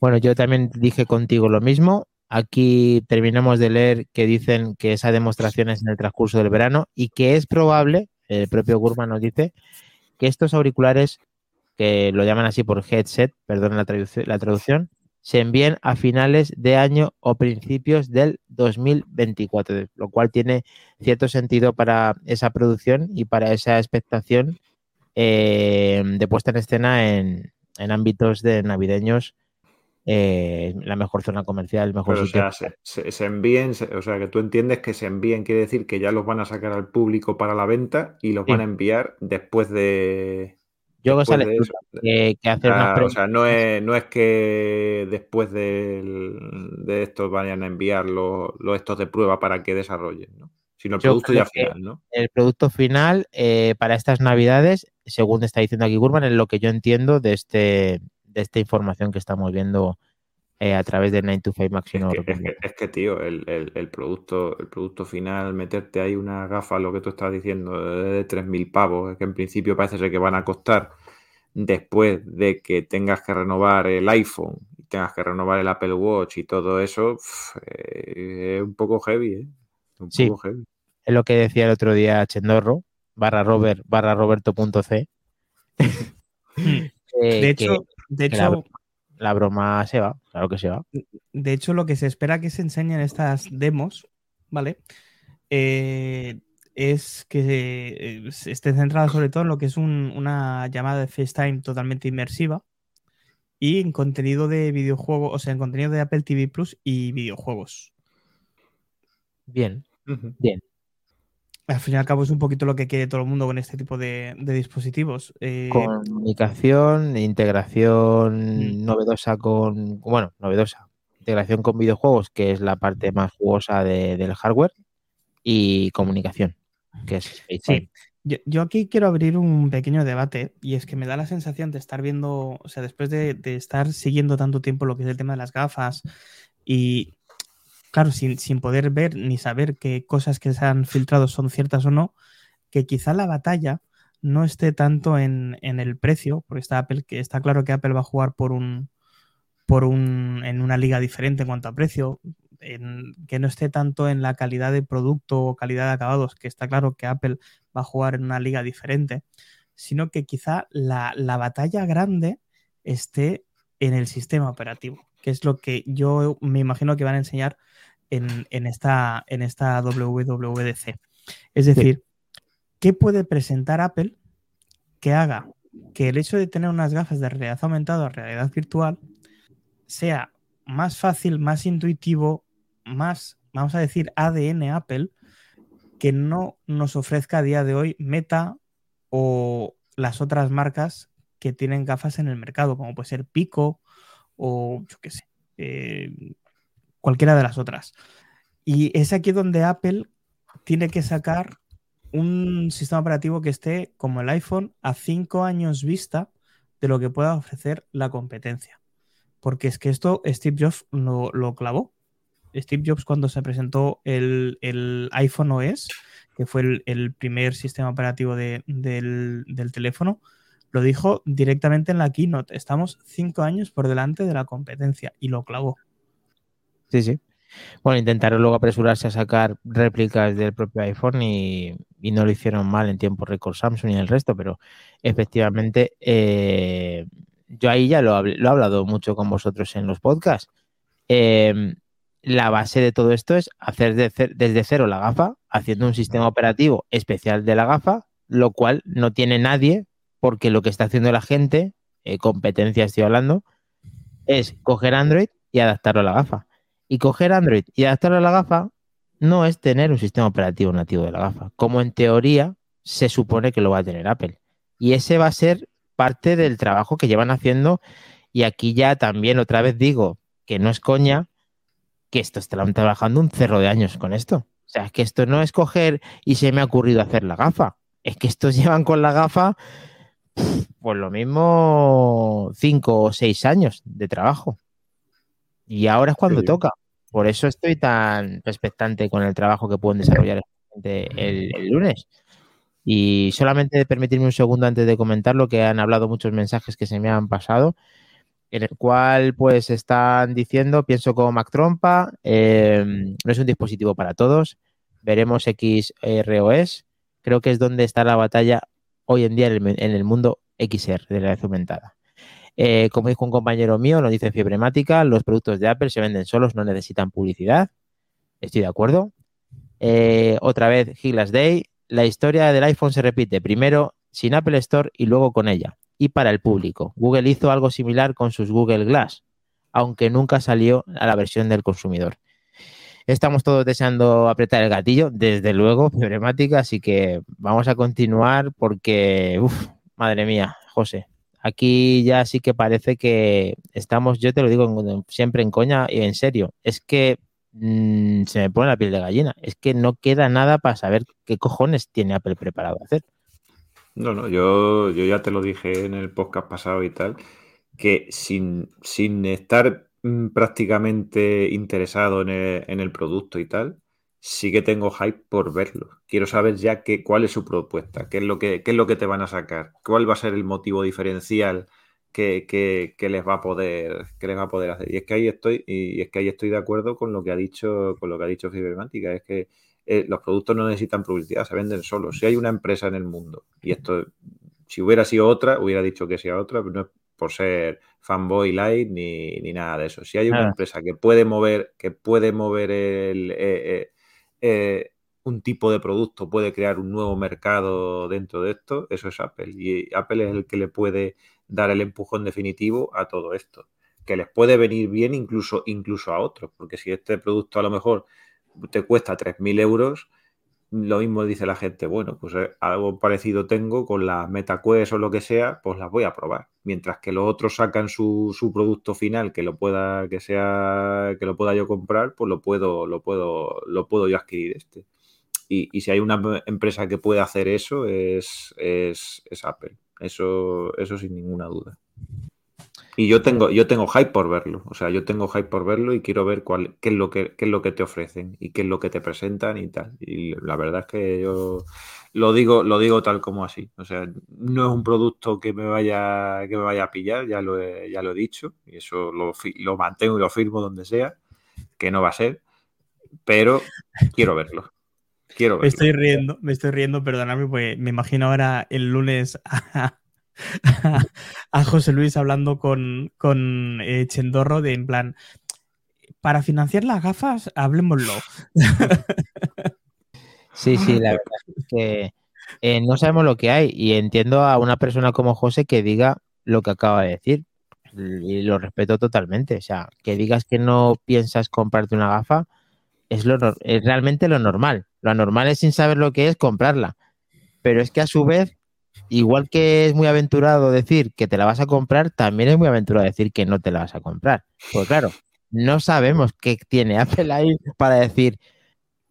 A: Bueno, yo también dije contigo lo mismo. Aquí terminamos de leer que dicen que esa demostración es en el transcurso del verano y que es probable, el propio Gurman nos dice, que estos auriculares, que lo llaman así por headset, perdón la, traduc- la traducción, se envíen a finales de año o principios del 2024, lo cual tiene cierto sentido para esa producción y para esa expectación eh, de puesta en escena en, en ámbitos de navideños eh, la mejor zona comercial, el mejor
C: Pero, o sea, se, se- se envíen, se- o sea, que tú entiendes que se envíen quiere decir que ya los van a sacar al público para la venta y los
A: Sí.
C: van a enviar después de.
A: Yo
C: después de eso.
A: que, que hacer unas
C: Ah,
A: pre-
C: o sea, no es, no es que después del- de estos vayan a enviar los, los estos de prueba para que desarrollen, ¿no? Sino el
A: Yo
C: producto ya final, ¿no?
A: el producto final eh, para estas navidades, según está diciendo aquí Gurman, es lo que yo entiendo de este de esta información que estamos viendo eh, a través del 9 to 5 Max.
C: Es
A: no
C: que, es, que, es que, tío, el, el- el producto, el producto final, meterte ahí una gafa, lo que tú estás diciendo, de 3.000 pavos, que en principio parece ser que van a costar después de que tengas que renovar el iPhone, y tengas que renovar el Apple Watch y todo eso, eh, es un poco heavy, ¿eh? Un
A: Sí.
C: poco heavy.
A: Es lo que decía el otro día Chendorro, barra Robert, barra Roberto.c. eh,
B: De
A: que-
B: hecho, de
A: la,
B: hecho,
A: broma, la broma se va, claro que se va.
B: de hecho, lo que se espera que se enseñen estas demos, ¿vale? Eh, es que eh, esté centrada sobre todo en lo que es un- una llamada de FaceTime totalmente inmersiva y en contenido de videojuegos, o sea, en contenido de Apple TV Plus y videojuegos.
A: Bien, bien.
B: Al fin y al cabo es un poquito lo que quiere todo el mundo con este tipo de, de dispositivos. Eh,
A: Comunicación, integración
B: Mm.
A: novedosa con, bueno, novedosa, integración con videojuegos, que es la parte más jugosa de- del hardware, y comunicación, que es.
B: Sí. Yo, yo aquí quiero abrir un pequeño debate y es que me da la sensación de estar viendo, o sea, después de, de estar siguiendo tanto tiempo lo que es el tema de las gafas y, claro, sin, sin poder ver ni saber qué cosas que se han filtrado son ciertas o no, que quizá la batalla no esté tanto en, en el precio, porque está Apple, que está claro que Apple va a jugar por un, por un, en una liga diferente en cuanto a precio, que no esté tanto en la calidad de producto o calidad de acabados, que está claro que Apple va a jugar en una liga diferente, sino que quizá la, la batalla grande esté en el sistema operativo, que es lo que yo me imagino que van a enseñar en, en esta, en esta WWDC. Es decir, ¿qué puede presentar Apple que haga que el hecho de tener unas gafas de realidad aumentada o realidad virtual sea más fácil, más intuitivo, más, vamos a decir, ADN Apple, que no nos ofrezca a día de hoy Meta o las otras marcas que tienen gafas en el mercado, como puede ser Pico o yo qué sé, eh, cualquiera de las otras. Y es aquí donde Apple tiene que sacar un sistema operativo que esté como el iPhone a cinco años vista de lo que pueda ofrecer la competencia. Porque es que esto Steve Jobs lo, lo clavó. Steve Jobs cuando se presentó el, el iPhone OS, que fue el, primer sistema operativo de- del, del teléfono, lo dijo directamente en la keynote. Estamos cinco años por delante de la competencia y lo clavó.
A: Sí, sí. Bueno, intentaron luego apresurarse a sacar réplicas del propio iPhone y, y no lo hicieron mal en tiempo récord Samsung y el resto, pero efectivamente eh, yo ahí ya lo, lo he hablado mucho con vosotros en los podcasts. Eh, la base de todo esto es hacer de cer- desde cero la gafa, haciendo un sistema operativo especial de la gafa, lo cual no tiene nadie, porque lo que está haciendo la gente, eh, competencia estoy hablando, es coger Android y adaptarlo a la gafa. Y coger Android y adaptarlo a la gafa no es tener un sistema operativo nativo de la gafa, como en teoría se supone que lo va a tener Apple. Y ese va a ser parte del trabajo que llevan haciendo. Y aquí ya también otra vez digo que no es coña, que esto están trabajando un cerro de años con esto. O sea, es que esto no es coger y se me ha ocurrido hacer la gafa. Es que estos llevan con la gafa, pues lo mismo, cinco o seis años de trabajo. Y ahora es cuando
C: Sí.
A: toca. Por eso estoy tan expectante con el trabajo que pueden desarrollar gente el, el lunes. Y solamente permitirme un segundo antes de comentarlo, que han hablado muchos mensajes que se me han pasado, en el cual pues están diciendo, pienso como Mac Trompa, eh, no es un dispositivo para todos, veremos XROS, creo que es donde está la batalla hoy en día en el, mundo XR de la realidad aumentada. Eh, como dijo un compañero mío, lo dice Fiebremática, los productos de Apple se venden solos, no necesitan publicidad. Estoy de acuerdo. Eh, otra vez, Gillas Day, la historia del iPhone se repite, primero sin Apple Store y luego con ella. Y para el público. Google hizo algo similar con sus Google Glass, aunque nunca salió a la versión del consumidor. Estamos todos deseando apretar el gatillo, desde luego, Fiebremática, así que vamos a continuar porque, uff, madre mía, José, aquí ya sí que parece que estamos, yo te lo digo siempre en coña y en serio, es que mm, se me pone la piel de gallina, es que no queda nada para saber qué cojones tiene Apple preparado a hacer.
C: No, no, yo, yo ya te lo dije en el podcast pasado y tal, que sin, sin estar mm, prácticamente interesado en el, en el producto y tal, sí que tengo hype por verlo. Quiero saber ya qué, cuál es su propuesta, qué es, lo que, qué es lo que te van a sacar, cuál va a ser el motivo diferencial que, que- que les va a poder, que les va a poder hacer. Y es que ahí estoy, y es que ahí estoy de acuerdo con lo que ha dicho, con lo que ha dicho Fibermática, es que eh, los productos no necesitan publicidad, se venden solos. Si hay una empresa en el mundo, y esto, si hubiera sido otra, hubiera dicho que sea otra, pero no es por ser fanboy light ni, ni nada de eso. Si hay una empresa que puede mover, que puede mover el, eh, eh, eh, un tipo de producto, puede crear un nuevo mercado dentro de esto, eso es Apple. Y Apple es el que le puede dar el empujón definitivo a todo esto. Que les puede venir bien incluso, incluso a otros, porque si este producto a lo mejor te cuesta 3.000 euros, lo mismo dice la gente, bueno, pues eh, algo parecido tengo con las MetaQuest o lo que sea, pues las voy a probar. Mientras que los otros sacan su, su producto final que lo pueda, que sea, que lo pueda yo comprar, pues lo puedo, lo puedo, lo puedo yo adquirir este. Y, y si hay una em- empresa que puede hacer eso, es, es, es Apple. Eso, eso sin ninguna duda. Y yo tengo, yo tengo hype por verlo. O sea, yo tengo hype por verlo y quiero ver cuál, qué es lo que, qué es lo que te ofrecen y qué es lo que te presentan y tal. Y la verdad es que yo lo digo, lo digo tal como así. O sea, no es un producto que me vaya, que me vaya a pillar, ya lo he, ya lo he dicho, y eso lo, lo mantengo y lo firmo donde sea, que no va a ser, pero quiero verlo. Quiero
B: Me estoy riendo, me estoy riendo, perdonadme, porque me imagino ahora el lunes a, a José Luis hablando con, eh, Chendorro de en plan, para financiar las gafas, hablemoslo.
A: Sí, sí, la verdad es que eh, no sabemos lo que hay y entiendo a una persona como José que diga lo que acaba de decir y lo respeto totalmente. O sea, que digas que no piensas comprarte una gafa es, lo, es realmente lo normal. Lo anormal es sin saber lo que es comprarla. Pero es que a su vez, igual que es muy aventurado decir que te la vas a comprar, también es muy aventurado decir que no te la vas a comprar. Pues claro, no sabemos qué tiene Apple ahí para decir,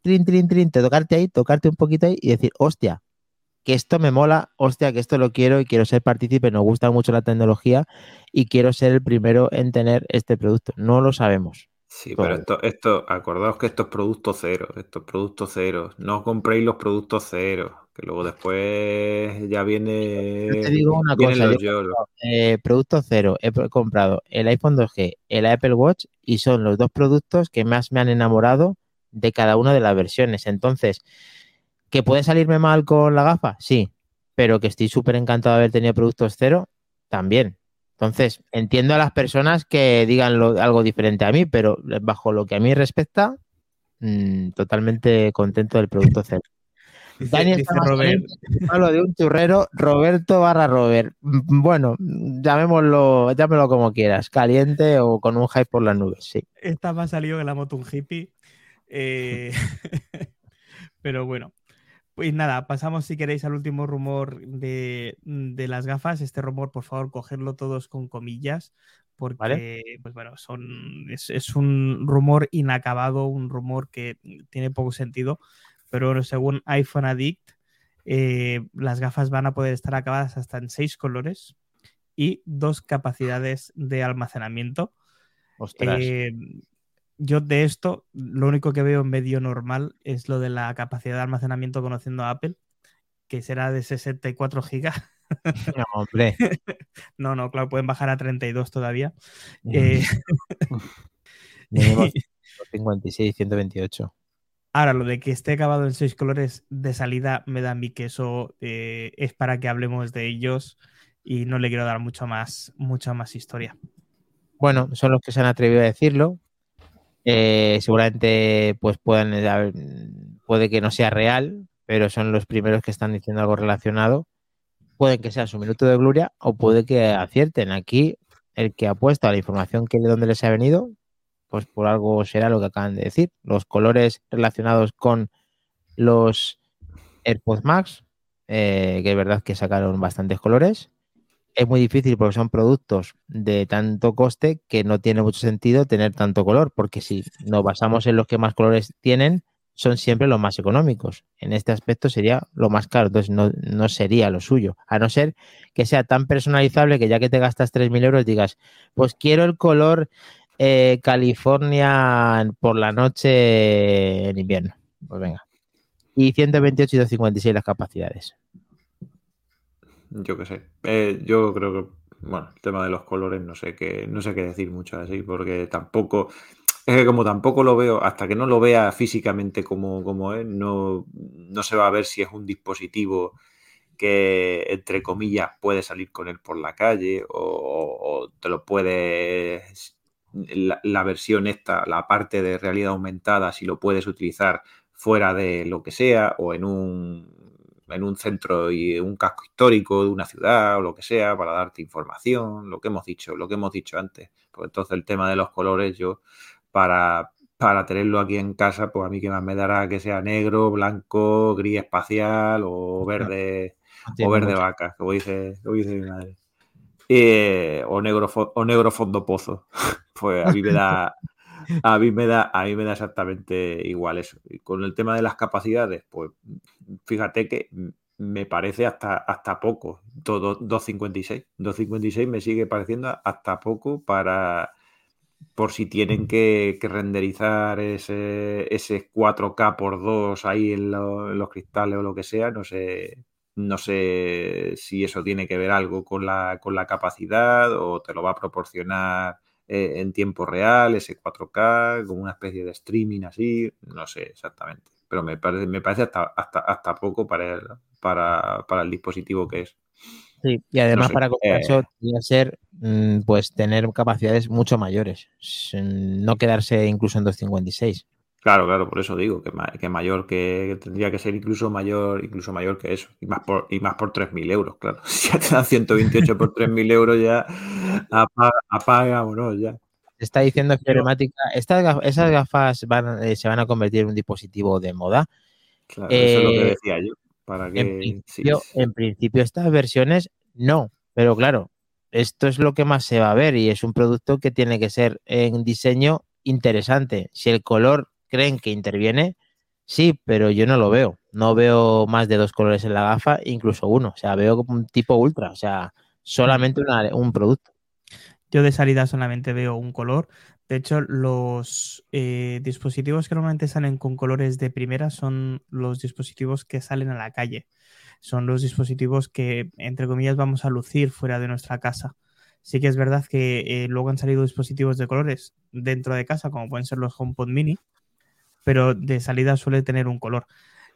A: trin, trin, trin, te tocarte ahí, tocarte un poquito ahí y decir, hostia, que esto me mola, hostia, que esto lo quiero y quiero ser partícipe, nos gusta mucho la tecnología y quiero ser el primero en tener este producto. No lo sabemos.
C: Sí, pero esto, esto, acordaos que esto es producto cero, esto es producto cero. No compréis los productos cero, que luego después ya viene.
A: Yo te digo una cosa,
C: los
A: yo comprado, eh, producto cero, he comprado el iPhone 2G, el Apple Watch y son los dos productos que más me han enamorado de cada una de las versiones. Entonces, ¿que puede salirme mal con la gafa? Sí, pero que estoy súper encantado de haber tenido productos cero, también. Entonces, entiendo a las personas que digan lo- algo diferente a mí, pero bajo lo que a mí respecta, mm, totalmente contento del producto cero.
B: Dice,
A: Dani
B: dice Robert,
A: Hablo de un churrero, Roberto barra Robert. Mm, Bueno, llamémoslo, llámelo como quieras, caliente o con un hype por las nubes, sí.
B: esta más salido que la moto un hippie. Eh, pero bueno, pues nada, pasamos si queréis al último rumor de, de las gafas. Este rumor, por favor, cogerlo todos con comillas, porque,
A: Vale.
B: pues bueno, son, es, es un rumor inacabado, un rumor que tiene poco sentido, pero según iPhone Addict, eh, las gafas van a poder estar acabadas hasta en seis colores y dos capacidades de almacenamiento.
A: Ostras.
B: Eh, yo de esto, lo único que veo en medio normal es lo de la capacidad de almacenamiento conociendo a Apple, que será de 64 gigas.
A: No, hombre.
B: no, no, claro, pueden bajar a 32 todavía. Eh,
A: Mínimo 56, 128.
B: ahora, lo de que esté acabado en seis colores de salida me da a mí que eso eh, es para que hablemos de ellos y no le quiero dar mucho más, mucha más historia.
A: Bueno, son los que se han atrevido a decirlo. Eh, seguramente pues puedan haber- puede que no sea real, pero son los primeros que están diciendo algo relacionado. Pueden que sea su minuto de gloria o puede que acierten. Aquí el que apuesta a la información que de dónde les ha venido, pues por algo será lo que acaban de decir. Los colores relacionados con los AirPods Max, eh, que es verdad que sacaron bastantes colores. Es muy difícil porque son productos de tanto coste que no tiene mucho sentido tener tanto color, porque si nos basamos en los que más colores tienen, son siempre los más económicos. En este aspecto sería lo más caro, entonces no, no sería lo suyo, a no ser que sea tan personalizable que ya que te gastas 3.000 euros digas, pues quiero el color eh, California por la noche en invierno. Pues venga. Y 128 y 256 las capacidades.
C: Yo qué sé. Eh, yo creo que, bueno, el tema de los colores no sé qué, no sé qué decir mucho así, porque tampoco, es que como tampoco lo veo, hasta que no lo vea físicamente como, como es, no, no se va a ver si es un dispositivo que, entre comillas, puede salir con él por la calle o, te lo puedes, la, la versión esta, la parte de realidad aumentada, si lo puedes utilizar fuera de lo que sea o en un en un centro y un casco histórico de una ciudad o lo que sea para darte información, lo que hemos dicho, lo que hemos dicho antes. Pues entonces el tema de los colores, yo para, para tenerlo aquí en casa, pues a mí que más me dará que sea negro, blanco, gris espacial o verde o verde vaca, como dice, como dice mi madre. Eh, o negro o negro fondo pozo. pues a mí me da a mí me da a mí me da exactamente igual eso. Y con el tema de las capacidades, pues fíjate que me parece hasta, hasta poco, todo 256. 256 me sigue pareciendo hasta poco para por si tienen que, que renderizar ese, ese 4K por 2 ahí en, lo- en los cristales o lo que sea, no sé, no sé si eso tiene que ver algo con la, con la capacidad o te lo va a proporcionar eh, en tiempo real, ese 4K, como una especie de streaming así, no sé exactamente. Pero me parece, me parece hasta, hasta, hasta poco para el, para, para el dispositivo que es.
A: Sí, y además
C: sé,
A: para comprar
C: eh.
A: eso tiene que ser mm, pues tener capacidades mucho mayores, no quedarse incluso en 256.
C: Claro, claro, por eso digo que, ma- que mayor que, que tendría que ser incluso mayor, incluso mayor que eso. Y más por, y más por 3.000 euros, claro. Si ya te dan 128 por 3.000 euros, ya apaga, apaga o no, ya.
A: Está diciendo Fioremática, estas gaf- esas gafas van, eh, se van a convertir en un dispositivo de moda.
C: Claro, eso es lo que
A: Eh,
C: decía yo. Para
A: En
C: que sí,
A: en principio estas versiones no, pero claro, esto es lo que más se va a ver y es un producto que tiene que ser en diseño interesante. Si el color creen que interviene, sí, pero yo no lo veo. No veo más de dos colores en la gafa, incluso uno. O sea, veo un tipo ultra, o sea, solamente una- un producto.
B: Yo de salida solamente veo un color. De hecho, los eh, dispositivos que normalmente salen con colores de primera son los dispositivos que salen a la calle. Son los dispositivos que, entre comillas, vamos a lucir fuera de nuestra casa. Sí que es verdad que eh, luego han salido dispositivos de colores dentro de casa, como pueden ser los HomePod Mini, pero de salida suele tener un color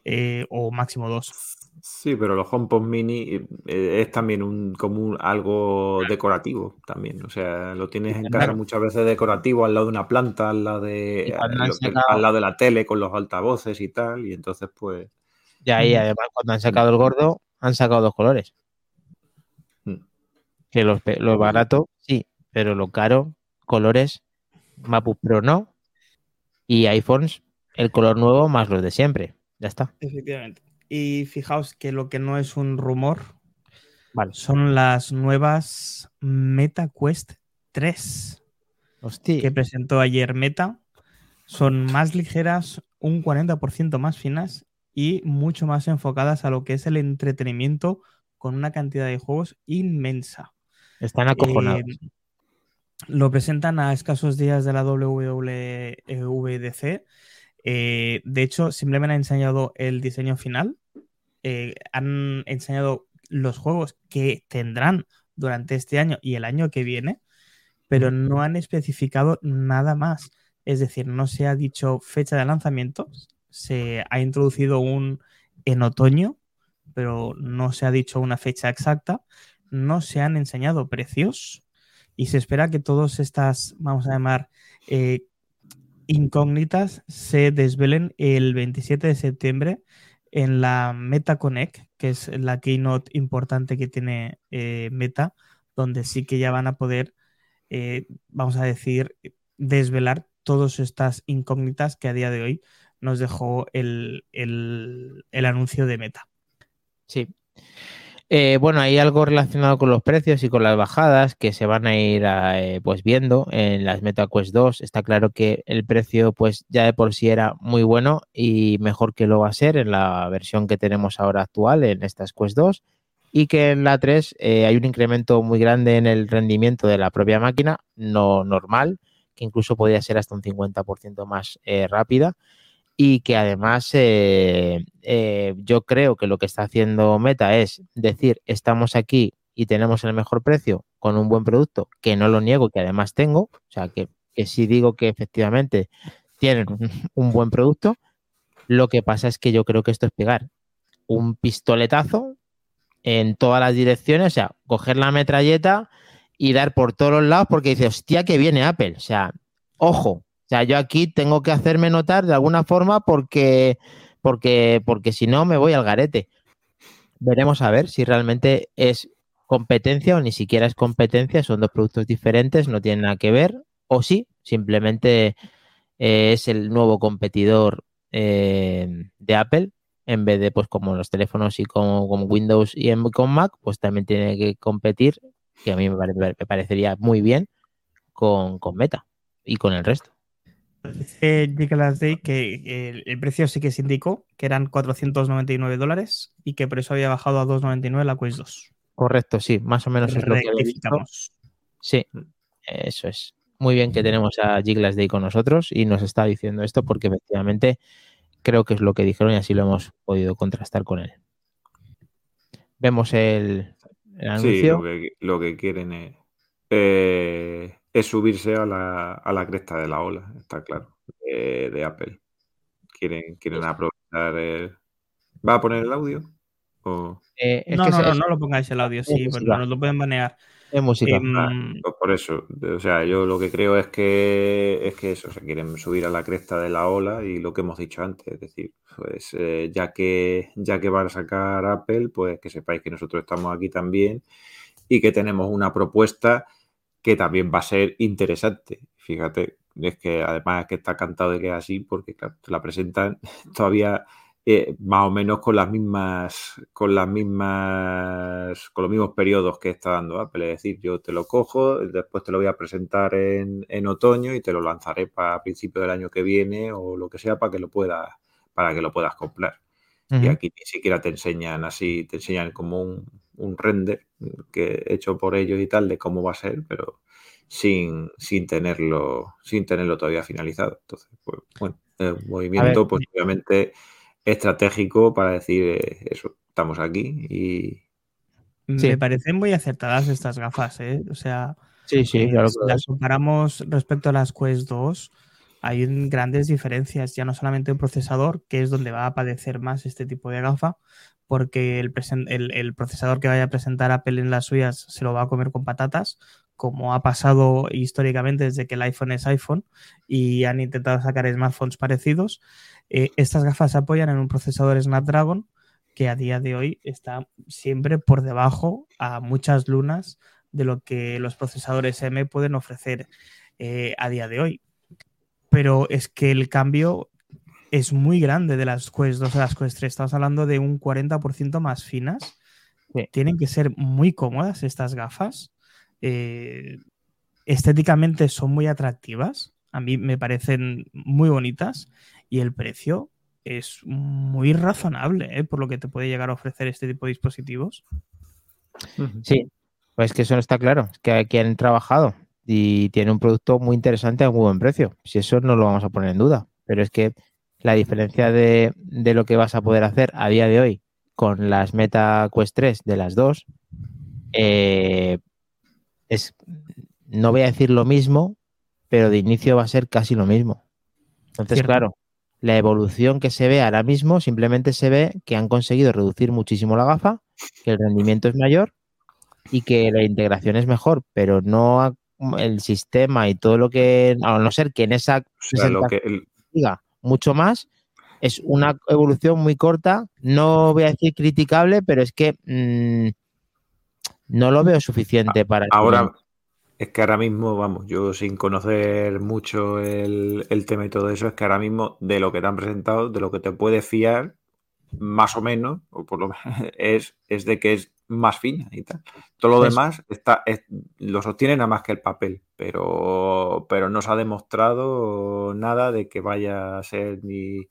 B: eh, o máximo dos.
C: Sí, pero los HomePod Mini eh, es también un, como un- algo decorativo también. O sea, lo tienes en casa muchas veces decorativo al lado de una planta, al lado de,
A: sacado-
C: al lado de la tele con los altavoces y tal. Y entonces, pues,
A: Y ahí, además, cuando han sacado el gordo, han sacado dos colores.
C: Mm.
A: Que los, pe- lo barato, sí, pero lo caro, colores, MacBook Pro no. Y iPhones, el color nuevo más los de siempre. Ya está.
B: Efectivamente. Y fijaos que lo que no es un rumor
A: Vale.
B: son las nuevas Meta Quest 3
A: Hostia.
B: que presentó ayer Meta. Son más ligeras, un 40% más finas y mucho más enfocadas a lo que es el entretenimiento con una cantidad de juegos inmensa.
A: Están acojonados.
B: Eh, lo presentan a escasos días de la WWDC. Eh, de hecho, simplemente han enseñado el diseño final. Eh, han enseñado los juegos que tendrán durante este año y el año que viene, pero no han especificado nada más. Es decir, no se ha dicho fecha de lanzamiento, se ha introducido un en otoño, pero no se ha dicho una fecha exacta. No se han enseñado precios y se espera que todas estas, vamos a llamar, eh, incógnitas se desvelen el 27 de septiembre en la Meta Connect, que es la keynote importante que tiene eh, Meta, donde sí que ya van a poder, eh, vamos a decir, desvelar todas estas incógnitas que a día de hoy nos dejó el, el- el anuncio de Meta.
A: Sí. Eh, bueno, hay algo relacionado con los precios y con las bajadas que se van a ir eh, pues viendo en las MetaQuest 2. Está claro que el precio pues ya de por sí era muy bueno y mejor que lo va a ser en la versión que tenemos ahora actual en estas Quest 2 y que en la 3 eh, hay un incremento muy grande en el rendimiento de la propia máquina, no normal, que incluso podría ser hasta un 50% más rápida y que además eh, eh, yo creo que lo que está haciendo Meta es decir, estamos aquí y tenemos el mejor precio con un buen producto, que no lo niego, que además tengo, o sea, que, que sí digo que efectivamente tienen un, buen producto, lo que pasa es que yo creo que esto es pegar un pistoletazo en todas las direcciones, o sea, coger la metralleta y dar por todos los lados porque dice, hostia, que viene Apple, o sea, ojo, o sea, yo aquí tengo que hacerme notar de alguna forma porque, porque, porque si no me voy al garete. Veremos a ver si realmente es competencia o ni siquiera es competencia, son dos productos diferentes, no tienen nada que ver, o sí, simplemente eh, es el nuevo competidor eh, de Apple, en vez de, pues, como los teléfonos y con, con Windows y con Mac, pues también tiene que competir, que a mí me, pare- me parecería muy bien, con, con Meta y con el resto.
B: Dice Nicolas Day que el, el precio sí que se indicó, que eran 499 dólares y que por eso había bajado a 299 la Quest 2.
A: Correcto, sí, más o menos es lo que visto. Sí, eso es. Muy bien que tenemos a Giglas Day con nosotros y nos está diciendo esto porque efectivamente creo que es lo que dijeron y así lo hemos podido contrastar con él. Vemos el, el
C: Sí,
A: anuncio.
C: lo que, lo que quieren es, eh, es subirse a la, a la cresta de la ola, está claro, de, de Apple. Quieren, quieren aprovechar el... ¿Va a poner el audio? O...
A: Eh, es
B: No,
A: que
B: no,
A: es-
B: no,
A: es-
B: no lo pongáis el audio, sí,
A: música.
B: nos lo pueden banear.
A: es música.
B: Em,
C: Ah, pues por eso, o sea, yo lo que creo es que es que eso, se quieren subir a la cresta de la ola y lo que hemos dicho antes, es decir, pues eh, ya que ya que van a sacar Apple, pues que sepáis que nosotros estamos aquí también y que tenemos una propuesta que también va a ser interesante. Fíjate, es que además es que está cantado de que es así, porque claro, te la presentan todavía eh, más o menos con las mismas, con las mismas, con los mismos periodos que está dando Apple. Es decir, yo te lo cojo, después te lo voy a presentar en, en otoño y te lo lanzaré para principio del año que viene o lo que sea para que lo puedas, para que lo puedas comprar. Y aquí ni siquiera te enseñan así, te enseñan como un, un render que hecho por ellos y tal de cómo va a ser, pero sin, sin tenerlo, sin tenerlo todavía finalizado. Entonces, pues bueno, un movimiento, pues obviamente estratégico para decir eh, eso, estamos aquí y
B: Me parecen muy acertadas estas gafas, ¿eh? O sea,
A: Sí, sí, claro
B: si las comparamos respecto a las Quest 2, hay un- grandes diferencias, ya no solamente el procesador, que es donde va a padecer más este tipo de gafa, porque el, procesador que vaya a presentar Apple en las suyas se lo va a comer con patatas, como ha pasado históricamente desde que el iPhone es iPhone y han intentado sacar smartphones parecidos. Eh, estas gafas se apoyan en un procesador Snapdragon que a día de hoy está siempre por debajo a muchas lunas de lo que los procesadores M pueden ofrecer eh, a día de hoy. Pero es que el cambio es muy grande de las Quest 2 a las Quest 3. Estamos hablando de un 40% más finas.
A: Sí.
B: Tienen que ser muy cómodas estas gafas. Eh, estéticamente son muy atractivas. A mí me parecen muy bonitas. Y el precio es muy razonable ¿eh? por lo que te puede llegar a ofrecer este tipo de dispositivos.
A: Sí, pues que eso no está claro, es que aquí han trabajado y tiene un producto muy interesante a muy buen precio. Si eso no lo vamos a poner en duda, pero es que la diferencia de, de lo que vas a poder hacer a día de hoy con las Meta Quest 3 de las dos eh, es, no voy a decir lo mismo, pero de inicio va a ser casi lo mismo. Entonces,
B: Cierto.
A: claro, la evolución que se ve ahora mismo simplemente se ve que han conseguido reducir muchísimo la gafa, que el rendimiento es mayor y que la integración es mejor, pero no el sistema y todo lo que, a no ser que en esa
C: o sea, lo que el-
A: diga mucho más, es una evolución muy corta, no voy a decir criticable, pero es que mm, no lo veo suficiente para...
C: ahora es que ahora mismo, vamos, yo sin conocer mucho el, el tema y todo eso, es que ahora mismo de lo que te han presentado, de lo que te puedes fiar, más o menos, o por lo menos, es, es de que es más fina y tal. Todo lo demás está, es- lo sostiene nada más que el papel, pero, pero no se ha demostrado nada de que vaya a ser ni,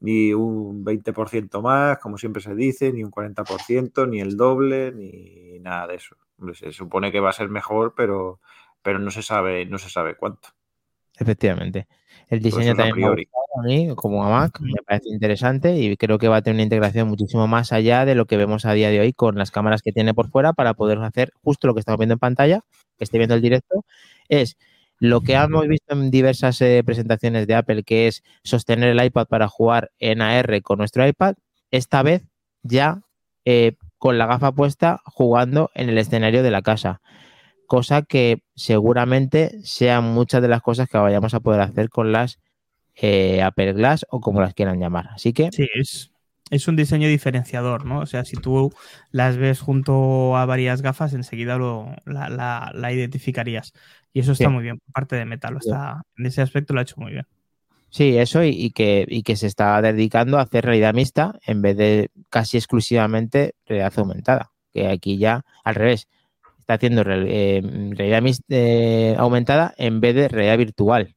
C: ni un 20% más, como siempre se dice, ni un 40%, ni el doble, ni nada de eso. Hombre, se supone que va a ser mejor, pero, pero no se sabe, no se sabe cuánto.
A: efectivamente. El diseño también me a mí, como a Mac, me parece interesante y creo que va a tener una integración muchísimo más allá de lo que vemos a día de hoy con las cámaras que tiene por fuera para poder hacer justo lo que estamos viendo en pantalla, que esté viendo el directo, es lo que hemos visto en diversas eh, presentaciones de Apple, que es sostener el iPad para jugar en AR con nuestro iPad, esta vez ya eh, con la gafa puesta jugando en el escenario de la casa. Cosa que seguramente sean muchas de las cosas que vayamos a poder hacer con las eh, Apple Glass o como las quieran llamar. Así que
B: Sí, es, es un diseño diferenciador, ¿no? O sea, si tú las ves junto a varias gafas, enseguida lo, la, la- la identificarías. Y eso está
A: Sí.
B: muy bien parte de Metal. lo está- en ese aspecto lo ha hecho muy bien.
A: Sí, eso y, y que, y que se está dedicando a hacer realidad mixta en vez de casi exclusivamente realidad aumentada. Que aquí ya al revés, está haciendo real- eh, realidad eh, aumentada en vez de realidad virtual.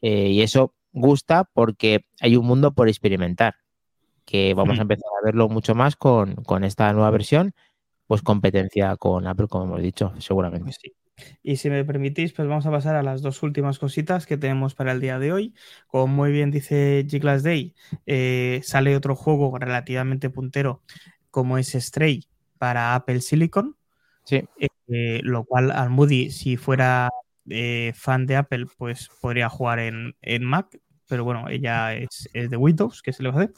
A: Eh, y eso gusta porque hay un mundo por experimentar, que vamos a
B: Mm.
A: empezar a verlo mucho más con, con esta nueva versión, pues competencia con Apple, como hemos dicho, seguramente.
B: Pues sí. Y si me permitís, pues vamos a pasar a las dos últimas cositas que tenemos para el día de hoy. Como muy bien dice Giglas Day, eh, sale otro juego relativamente puntero como es Stray para Apple Silicon.
A: Sí.
B: Eh, lo cual al Moody, si fuera eh, fan de Apple, pues podría jugar en, en Mac, pero bueno, ella es, es de Windows, que se le va a hacer,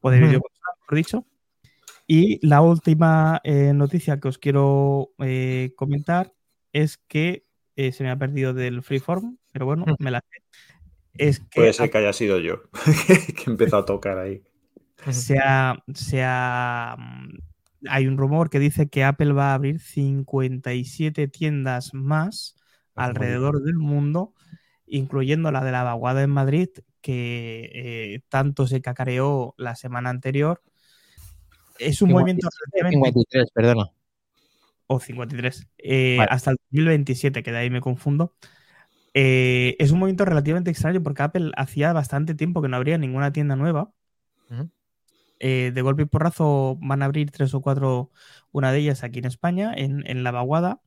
B: o de
A: Ujú.
B: videoconsola, mejor dicho. Y la última eh, noticia que os quiero eh, comentar es que eh, se me ha perdido del freeform, pero bueno, me la sé. Es que
C: Puede ser que haya sido yo que he empezado a tocar ahí.
B: se ha, se ha, mm, hay un rumor que dice que Apple va a abrir 57 tiendas más alrededor del mundo, incluyendo la de la vaguada en Madrid, que eh, tanto se cacareó la semana anterior. Es un movimiento relativamente
A: 53, perdona.
B: o 53, eh,
A: Vale.
B: hasta el 2027, que de ahí me confundo. Eh, es un movimiento relativamente extraño porque Apple hacía bastante tiempo que no abría ninguna tienda nueva.
A: Ujú.
B: Eh, de golpe y porrazo van a abrir tres o cuatro, una de ellas aquí en España, en, en La Vaguada,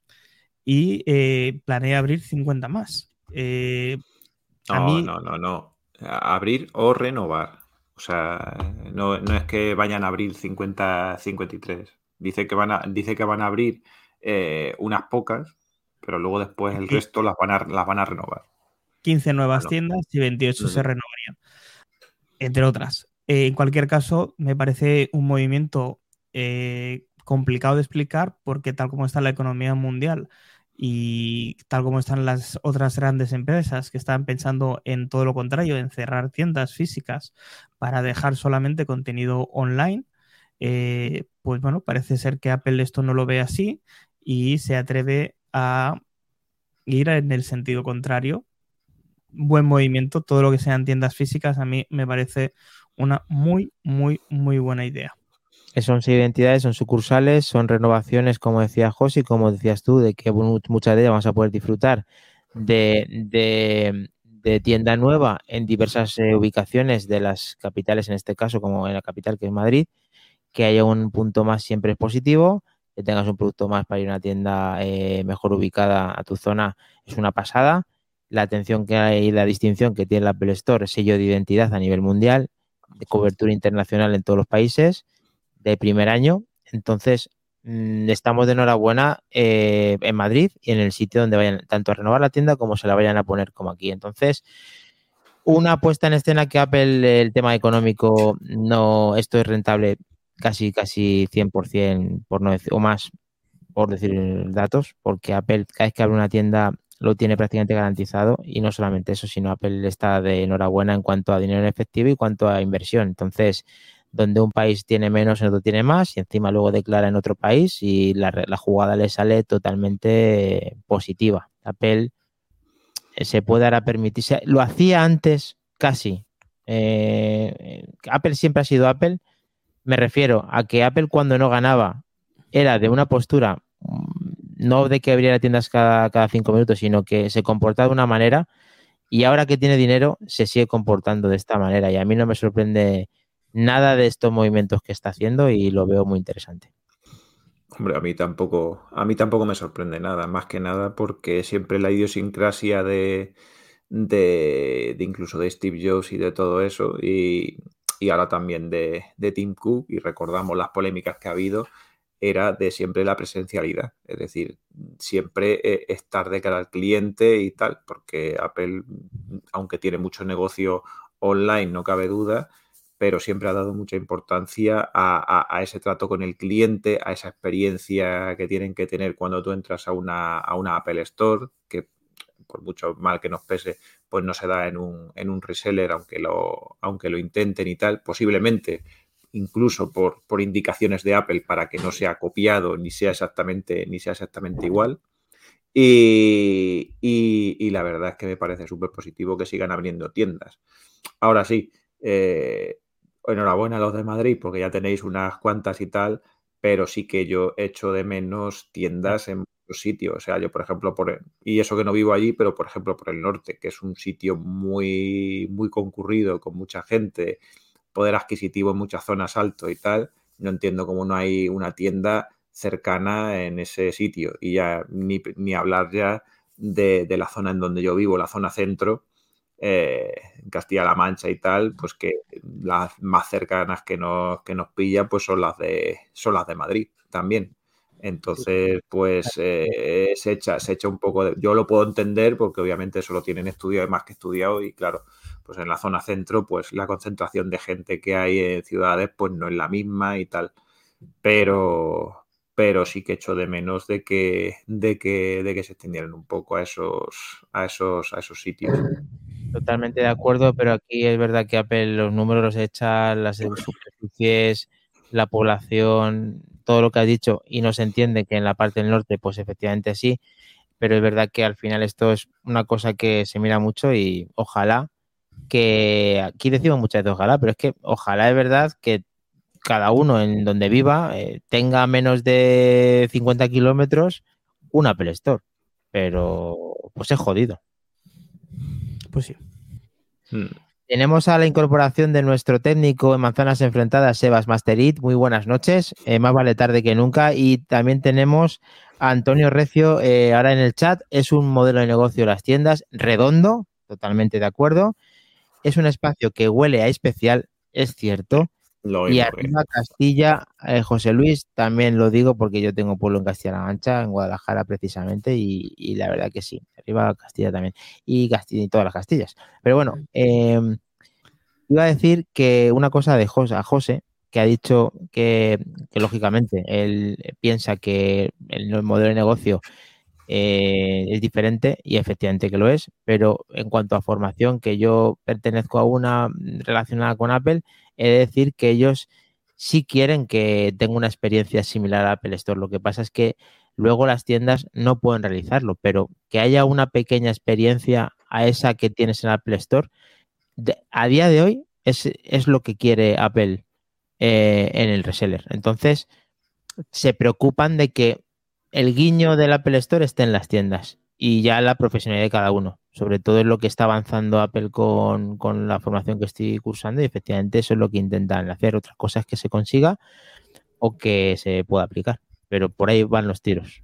B: y eh, planea abrir 50 más. Eh, a
C: No,
B: mí,
C: no, no, no. Abrir o renovar. O sea, no, no es que vayan a abrir 50, 53. Dice que van a, dice que van a abrir eh, unas pocas, pero luego después el resto las van a, las van a renovar.
B: 15 nuevas
C: Bueno.
B: tiendas y 28 se renovarían, entre otras. Eh, en cualquier caso, me parece un movimiento eh, complicado de explicar porque tal como está la economía mundial y tal como están las otras grandes empresas que están pensando en todo lo contrario, en cerrar tiendas físicas para dejar solamente contenido online, eh, pues bueno, parece ser que Apple esto no lo ve así y se atreve a ir en el sentido contrario buen movimiento. Todo lo que sean tiendas físicas a mí me parece una muy, muy, muy buena idea.
A: Que son identidades, son sucursales, son renovaciones, como decía José, como decías tú, de que mu- muchas de ellas vamos a poder disfrutar de tienda nueva en diversas eh, ubicaciones de las capitales, en este caso, como en la capital que es Madrid, que haya un punto más siempre es positivo, que tengas un producto más para ir a una tienda eh, mejor ubicada a tu zona es una pasada. La atención que hay y la distinción que tiene la Apple Store, sello de identidad a nivel mundial, de cobertura internacional en todos los países de primer año. Entonces, mm, estamos de enhorabuena eh, en Madrid y en el sitio donde vayan tanto a renovar la tienda como se la vayan a poner como aquí. Entonces, una puesta en escena que Apple, el tema económico, no, esto es rentable casi, casi 100%, por no decir, o más, por decir datos, porque Apple cada vez que abre una tienda lo tiene prácticamente garantizado y no solamente eso, sino Apple está de enhorabuena en cuanto a dinero en efectivo y cuanto a inversión. Entonces, donde un país tiene menos, en otro tiene más, y encima luego declara en otro país y la, jugada le sale totalmente positiva. Apple eh, se puede ahora permitirse, lo hacía antes casi. Eh, Apple siempre ha sido Apple. Me refiero a que Apple cuando no ganaba era de una postura, no de que abriera tiendas cada, cada cinco minutos, sino que se comportaba de una manera y ahora que tiene dinero se sigue comportando de esta manera y a mí no me sorprende nada de estos movimientos que está haciendo y lo veo muy interesante.
C: Hombre, a mí tampoco, a mí tampoco me sorprende nada, más que nada porque siempre la idiosincrasia de, de, de incluso de Steve Jobs y de todo eso, y, y ahora también de, de Tim Cook, y recordamos las polémicas que ha habido, era de siempre la presencialidad, es decir, siempre eh, estar de cara al cliente y tal, porque Apple, aunque tiene mucho negocio online, no cabe duda, pero siempre ha dado mucha importancia a, ese trato con el cliente, a esa experiencia que tienen que tener cuando tú entras a una, a una Apple Store, que por mucho mal que nos pese, pues no se da en un, en un reseller, aunque lo, aunque lo intenten y tal, posiblemente incluso por, por, indicaciones de Apple para que no sea copiado ni sea exactamente, ni sea exactamente igual. Y, y, la verdad es que me parece súper positivo que sigan abriendo tiendas. Ahora sí, eh, enhorabuena a los de Madrid porque ya tenéis unas cuantas y tal, pero sí que yo echo de menos tiendas en muchos sitios. O sea, yo, por ejemplo, por, y eso que no vivo allí, pero por ejemplo por el norte, que es un sitio muy, muy concurrido, con mucha gente, poder adquisitivo en muchas zonas alto y tal, no entiendo cómo no hay una tienda cercana en ese sitio. Y ya ni, ni hablar ya de, de, la zona en donde yo vivo, la zona centro, eh, Castilla-La Mancha y tal, pues que las más cercanas que nos, que nos pillan pues son las de son las de Madrid también. Entonces, pues eh, se, echa, se echa un poco de... Yo lo puedo entender porque obviamente eso lo tienen estudiado más que estudiado y claro, pues en la zona centro, pues la concentración de gente que hay en ciudades, pues no es la misma y tal. Pero, pero sí que echo de menos de que, de que, de que se extendieran un poco a esos, a esos, a esos sitios.
A: Totalmente de acuerdo, pero aquí es verdad que Apple los números los echa, las superficies, la población, todo lo que has dicho, y no se entiende que en la parte del norte, pues efectivamente sí, pero es verdad que al final esto es una cosa que se mira mucho y ojalá que, aquí decimos muchas veces ojalá, pero es que ojalá es verdad que cada uno en donde viva eh, tenga menos de 50 kilómetros un Apple Store, pero pues es jodido.
B: Pues sí.
A: Hmm. Tenemos a la incorporación de nuestro técnico en Manzanas Enfrentadas, Sebas Masterit. Muy buenas noches. Eh, más vale tarde que nunca. Y también tenemos a Antonio Recio eh, ahora en el chat. Es un modelo de negocio de las tiendas redondo, totalmente de acuerdo. Es un espacio que huele a especial, es cierto, y arriba Castilla, eh, José Luis, también lo digo porque yo tengo pueblo en Castilla-La Mancha, en Guadalajara precisamente, y, la verdad que sí, arriba Castilla también, y Castilla y todas las Castillas. Pero bueno, em, iba a decir que una cosa de José, a José, que ha dicho que, lógicamente él piensa que el modelo de negocio eh, es diferente y efectivamente que lo es, pero en cuanto a formación, que yo pertenezco a una relacionada con Apple, he de decir que ellos sí quieren que tenga una experiencia similar a Apple Store. Lo que pasa es que luego las tiendas no pueden realizarlo, pero que haya una pequeña experiencia a esa que tienes en Apple Store, a día de hoy es, es, lo que quiere Apple eh, en el reseller. Entonces, se preocupan de que el guiño del Apple Store esté en las tiendas y ya la profesionalidad de cada uno. Sobre todo es lo que está avanzando Apple con, la formación que estoy cursando y efectivamente eso es lo que intentan hacer. Otras cosas que se consiga o que se pueda aplicar. Pero por ahí van los tiros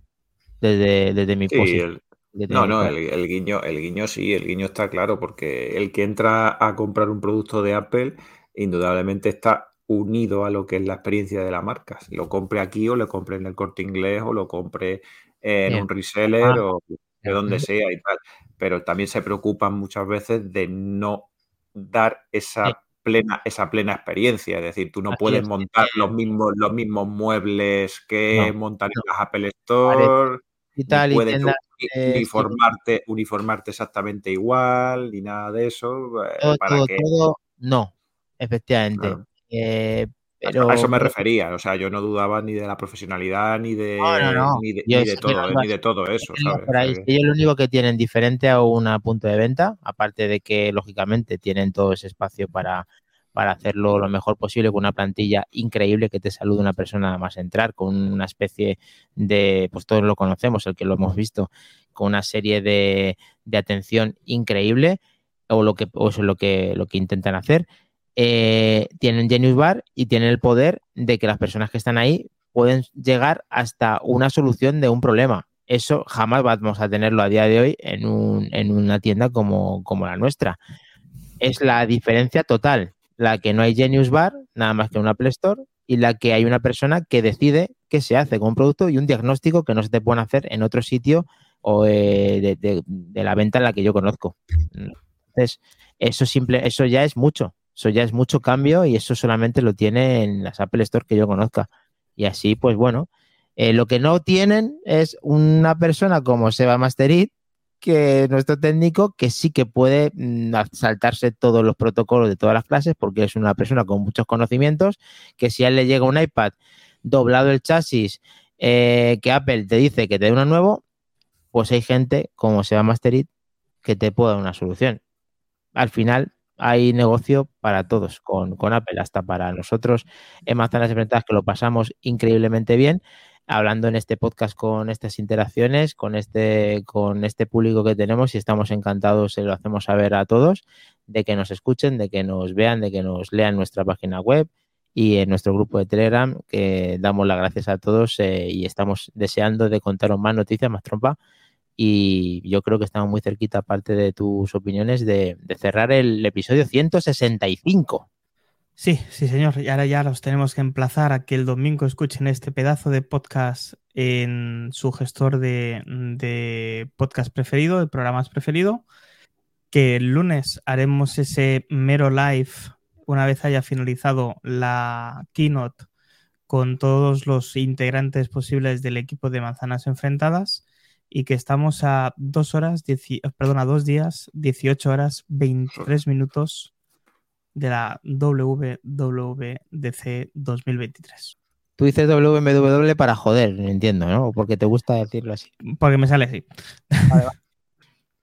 A: desde, desde mi posición.
C: no, no, el, guiño, el guiño sí, el guiño está claro, porque el que entra a comprar un producto de Apple, indudablemente está unido a lo que es la experiencia de la marca. Si lo compre aquí o lo compre en el corte inglés o lo compre en un reseller ah, o de donde sea y tal. Pero también se preocupan muchas veces de no dar esa plena, esa plena experiencia. Es decir, tú no puedes montar los mismos, los mismos muebles que montar en las Apple Store. Y tal, ni puedes uniformarte, uniformarte exactamente igual, ni nada de eso.
A: Eh, todo, para que... no, efectivamente. Eh,
C: pero... A eso me refería, o sea, yo no dudaba ni de la profesionalidad ni de, Ni de, todo, ni de todo eso. ¿sabes?
A: ellos lo único que tienen diferente a un punto de venta, aparte de que lógicamente tienen todo ese espacio para, para hacerlo lo mejor posible con una plantilla increíble que te salude una persona más entrar, con una especie de, pues todos lo conocemos, el que lo hemos visto, con una serie de, de atención increíble o lo que o eso es lo que lo que intentan hacer eh, tienen Genius Bar y tienen el poder de que las personas que están ahí pueden llegar hasta una solución de un problema. Eso jamás vamos a tenerlo a día de hoy en, un, en una tienda como, como la nuestra. Es la diferencia total, la que no hay Genius Bar, nada más que un Apple Store, y la que hay una persona que decide qué se hace con un producto y un diagnóstico que no se te puede hacer en otro sitio o eh, de- de la venta en la que yo conozco. Entonces, eso simple, eso ya es mucho. Eso ya es mucho cambio y eso solamente lo tiene en las Apple Store que yo conozca. Y así, pues bueno, eh, lo que no tienen es una persona como Seba Masterit, que es nuestro técnico, que sí que puede mm, saltarse todos los protocolos de todas las clases, porque es una persona con muchos conocimientos, que si a él le llega un iPad doblado el chasis, eh, que Apple te dice que te dé uno nuevo, pues hay gente como Seba Masterit que te puede dar una solución. Al final hay negocio para todos con, con Apple, hasta para nosotros en Manzanas Enfrentadas que lo pasamos increíblemente bien, hablando en este podcast con estas interacciones, con este, con este público que tenemos y estamos encantados, se lo hacemos saber a todos, de que nos escuchen, de que nos vean, de que nos lean nuestra página web y en nuestro grupo de Telegram, que damos las gracias a todos eh, y estamos deseando de contaros más noticias, más trompa. Y yo creo que estamos muy cerquita, aparte de tus opiniones, de, cerrar el episodio 165.
B: Sí, sí, señor. Y ahora ya los tenemos que emplazar a que el domingo escuchen este pedazo de podcast en su gestor de, de podcast preferido, de programas preferido. Que el lunes haremos ese mero live una vez haya finalizado la keynote con todos los integrantes posibles del equipo de manzanas enfrentadas y que estamos a dos horas, dieci- perdón, a dos días, 18 horas, 23 minutos de la WWDC 2023.
A: Tú dices WWW para joder, entiendo, ¿no? O porque te gusta decirlo así.
B: Porque me sale así.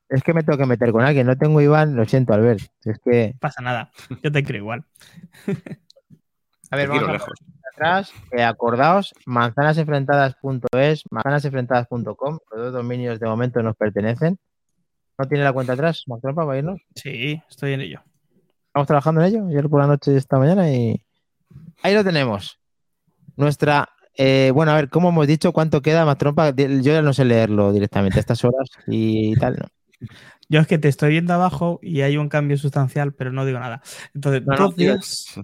A: Es que me tengo que meter con alguien. No tengo Iván, lo siento, Albert. Es que.
B: Pasa nada. Yo te creo igual.
A: A ver,
C: Te
A: vamos a
C: lejos.
A: Atrás. eh, acordaos, manzanasenfrentadas.es, manzanasenfrentadas.com. Los dos dominios de momento nos pertenecen. ¿No tiene la cuenta atrás, Macropa, para irnos?
B: Sí, estoy en ello.
A: Estamos trabajando en ello, ayer por la noche y esta mañana y ahí lo tenemos. Nuestra, eh, bueno, a ver, ¿cómo hemos dicho cuánto queda más trompa? Yo ya no sé leerlo directamente a estas horas y tal. ¿no?
B: Yo es que te estoy viendo abajo y hay un cambio sustancial, pero no digo nada. Entonces,
A: No, no,
B: días,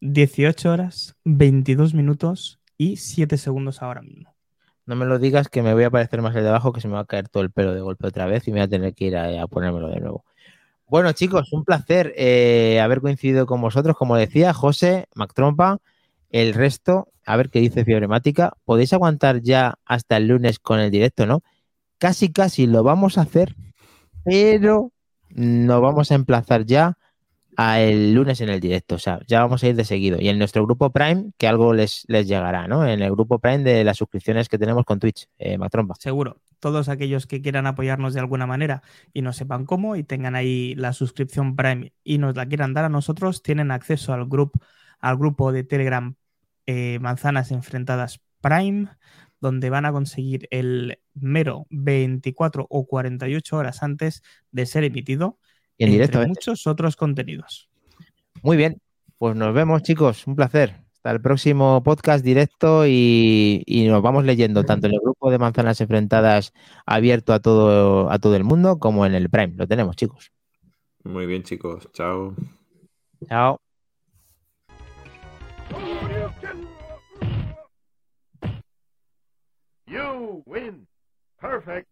B: 18 horas, 22 minutos y 7 segundos ahora mismo.
A: No me lo digas que me voy a parecer más el de abajo, que se me va a caer todo el pelo de golpe otra vez y me voy a tener que ir a, ponérmelo de nuevo. Bueno, chicos, un placer eh, haber coincidido con vosotros. Como decía, José, Mac Trompa, el resto, a ver qué dice Fibremática. ¿Podéis aguantar ya hasta el lunes con el directo, no? Casi, casi lo vamos a hacer, pero nos vamos a emplazar ya a el lunes en el directo. O sea, ya vamos a ir de seguido. Y en nuestro grupo Prime, que algo les, les llegará, ¿no? En el grupo Prime de las suscripciones que tenemos con Twitch, eh, Mac Trompa.
B: Seguro. Todos aquellos que quieran apoyarnos de alguna manera y no sepan cómo y tengan ahí la suscripción Prime y nos la quieran dar a nosotros, tienen acceso al grupo, al grupo de Telegram eh, Manzanas Enfrentadas Prime, donde van a conseguir el mero 24 o 48 horas antes de ser emitido,
A: en directo,
B: entre
A: ¿eh?
B: muchos otros contenidos.
A: Muy bien, pues nos vemos, chicos. Un placer. Hasta el próximo podcast directo y, y nos vamos leyendo tanto en el grupo de Manzanas Enfrentadas abierto a todo, a todo el mundo como en el Prime. Lo tenemos, chicos.
C: Muy bien, chicos. Chao.
A: Chao.
D: You win. Perfect.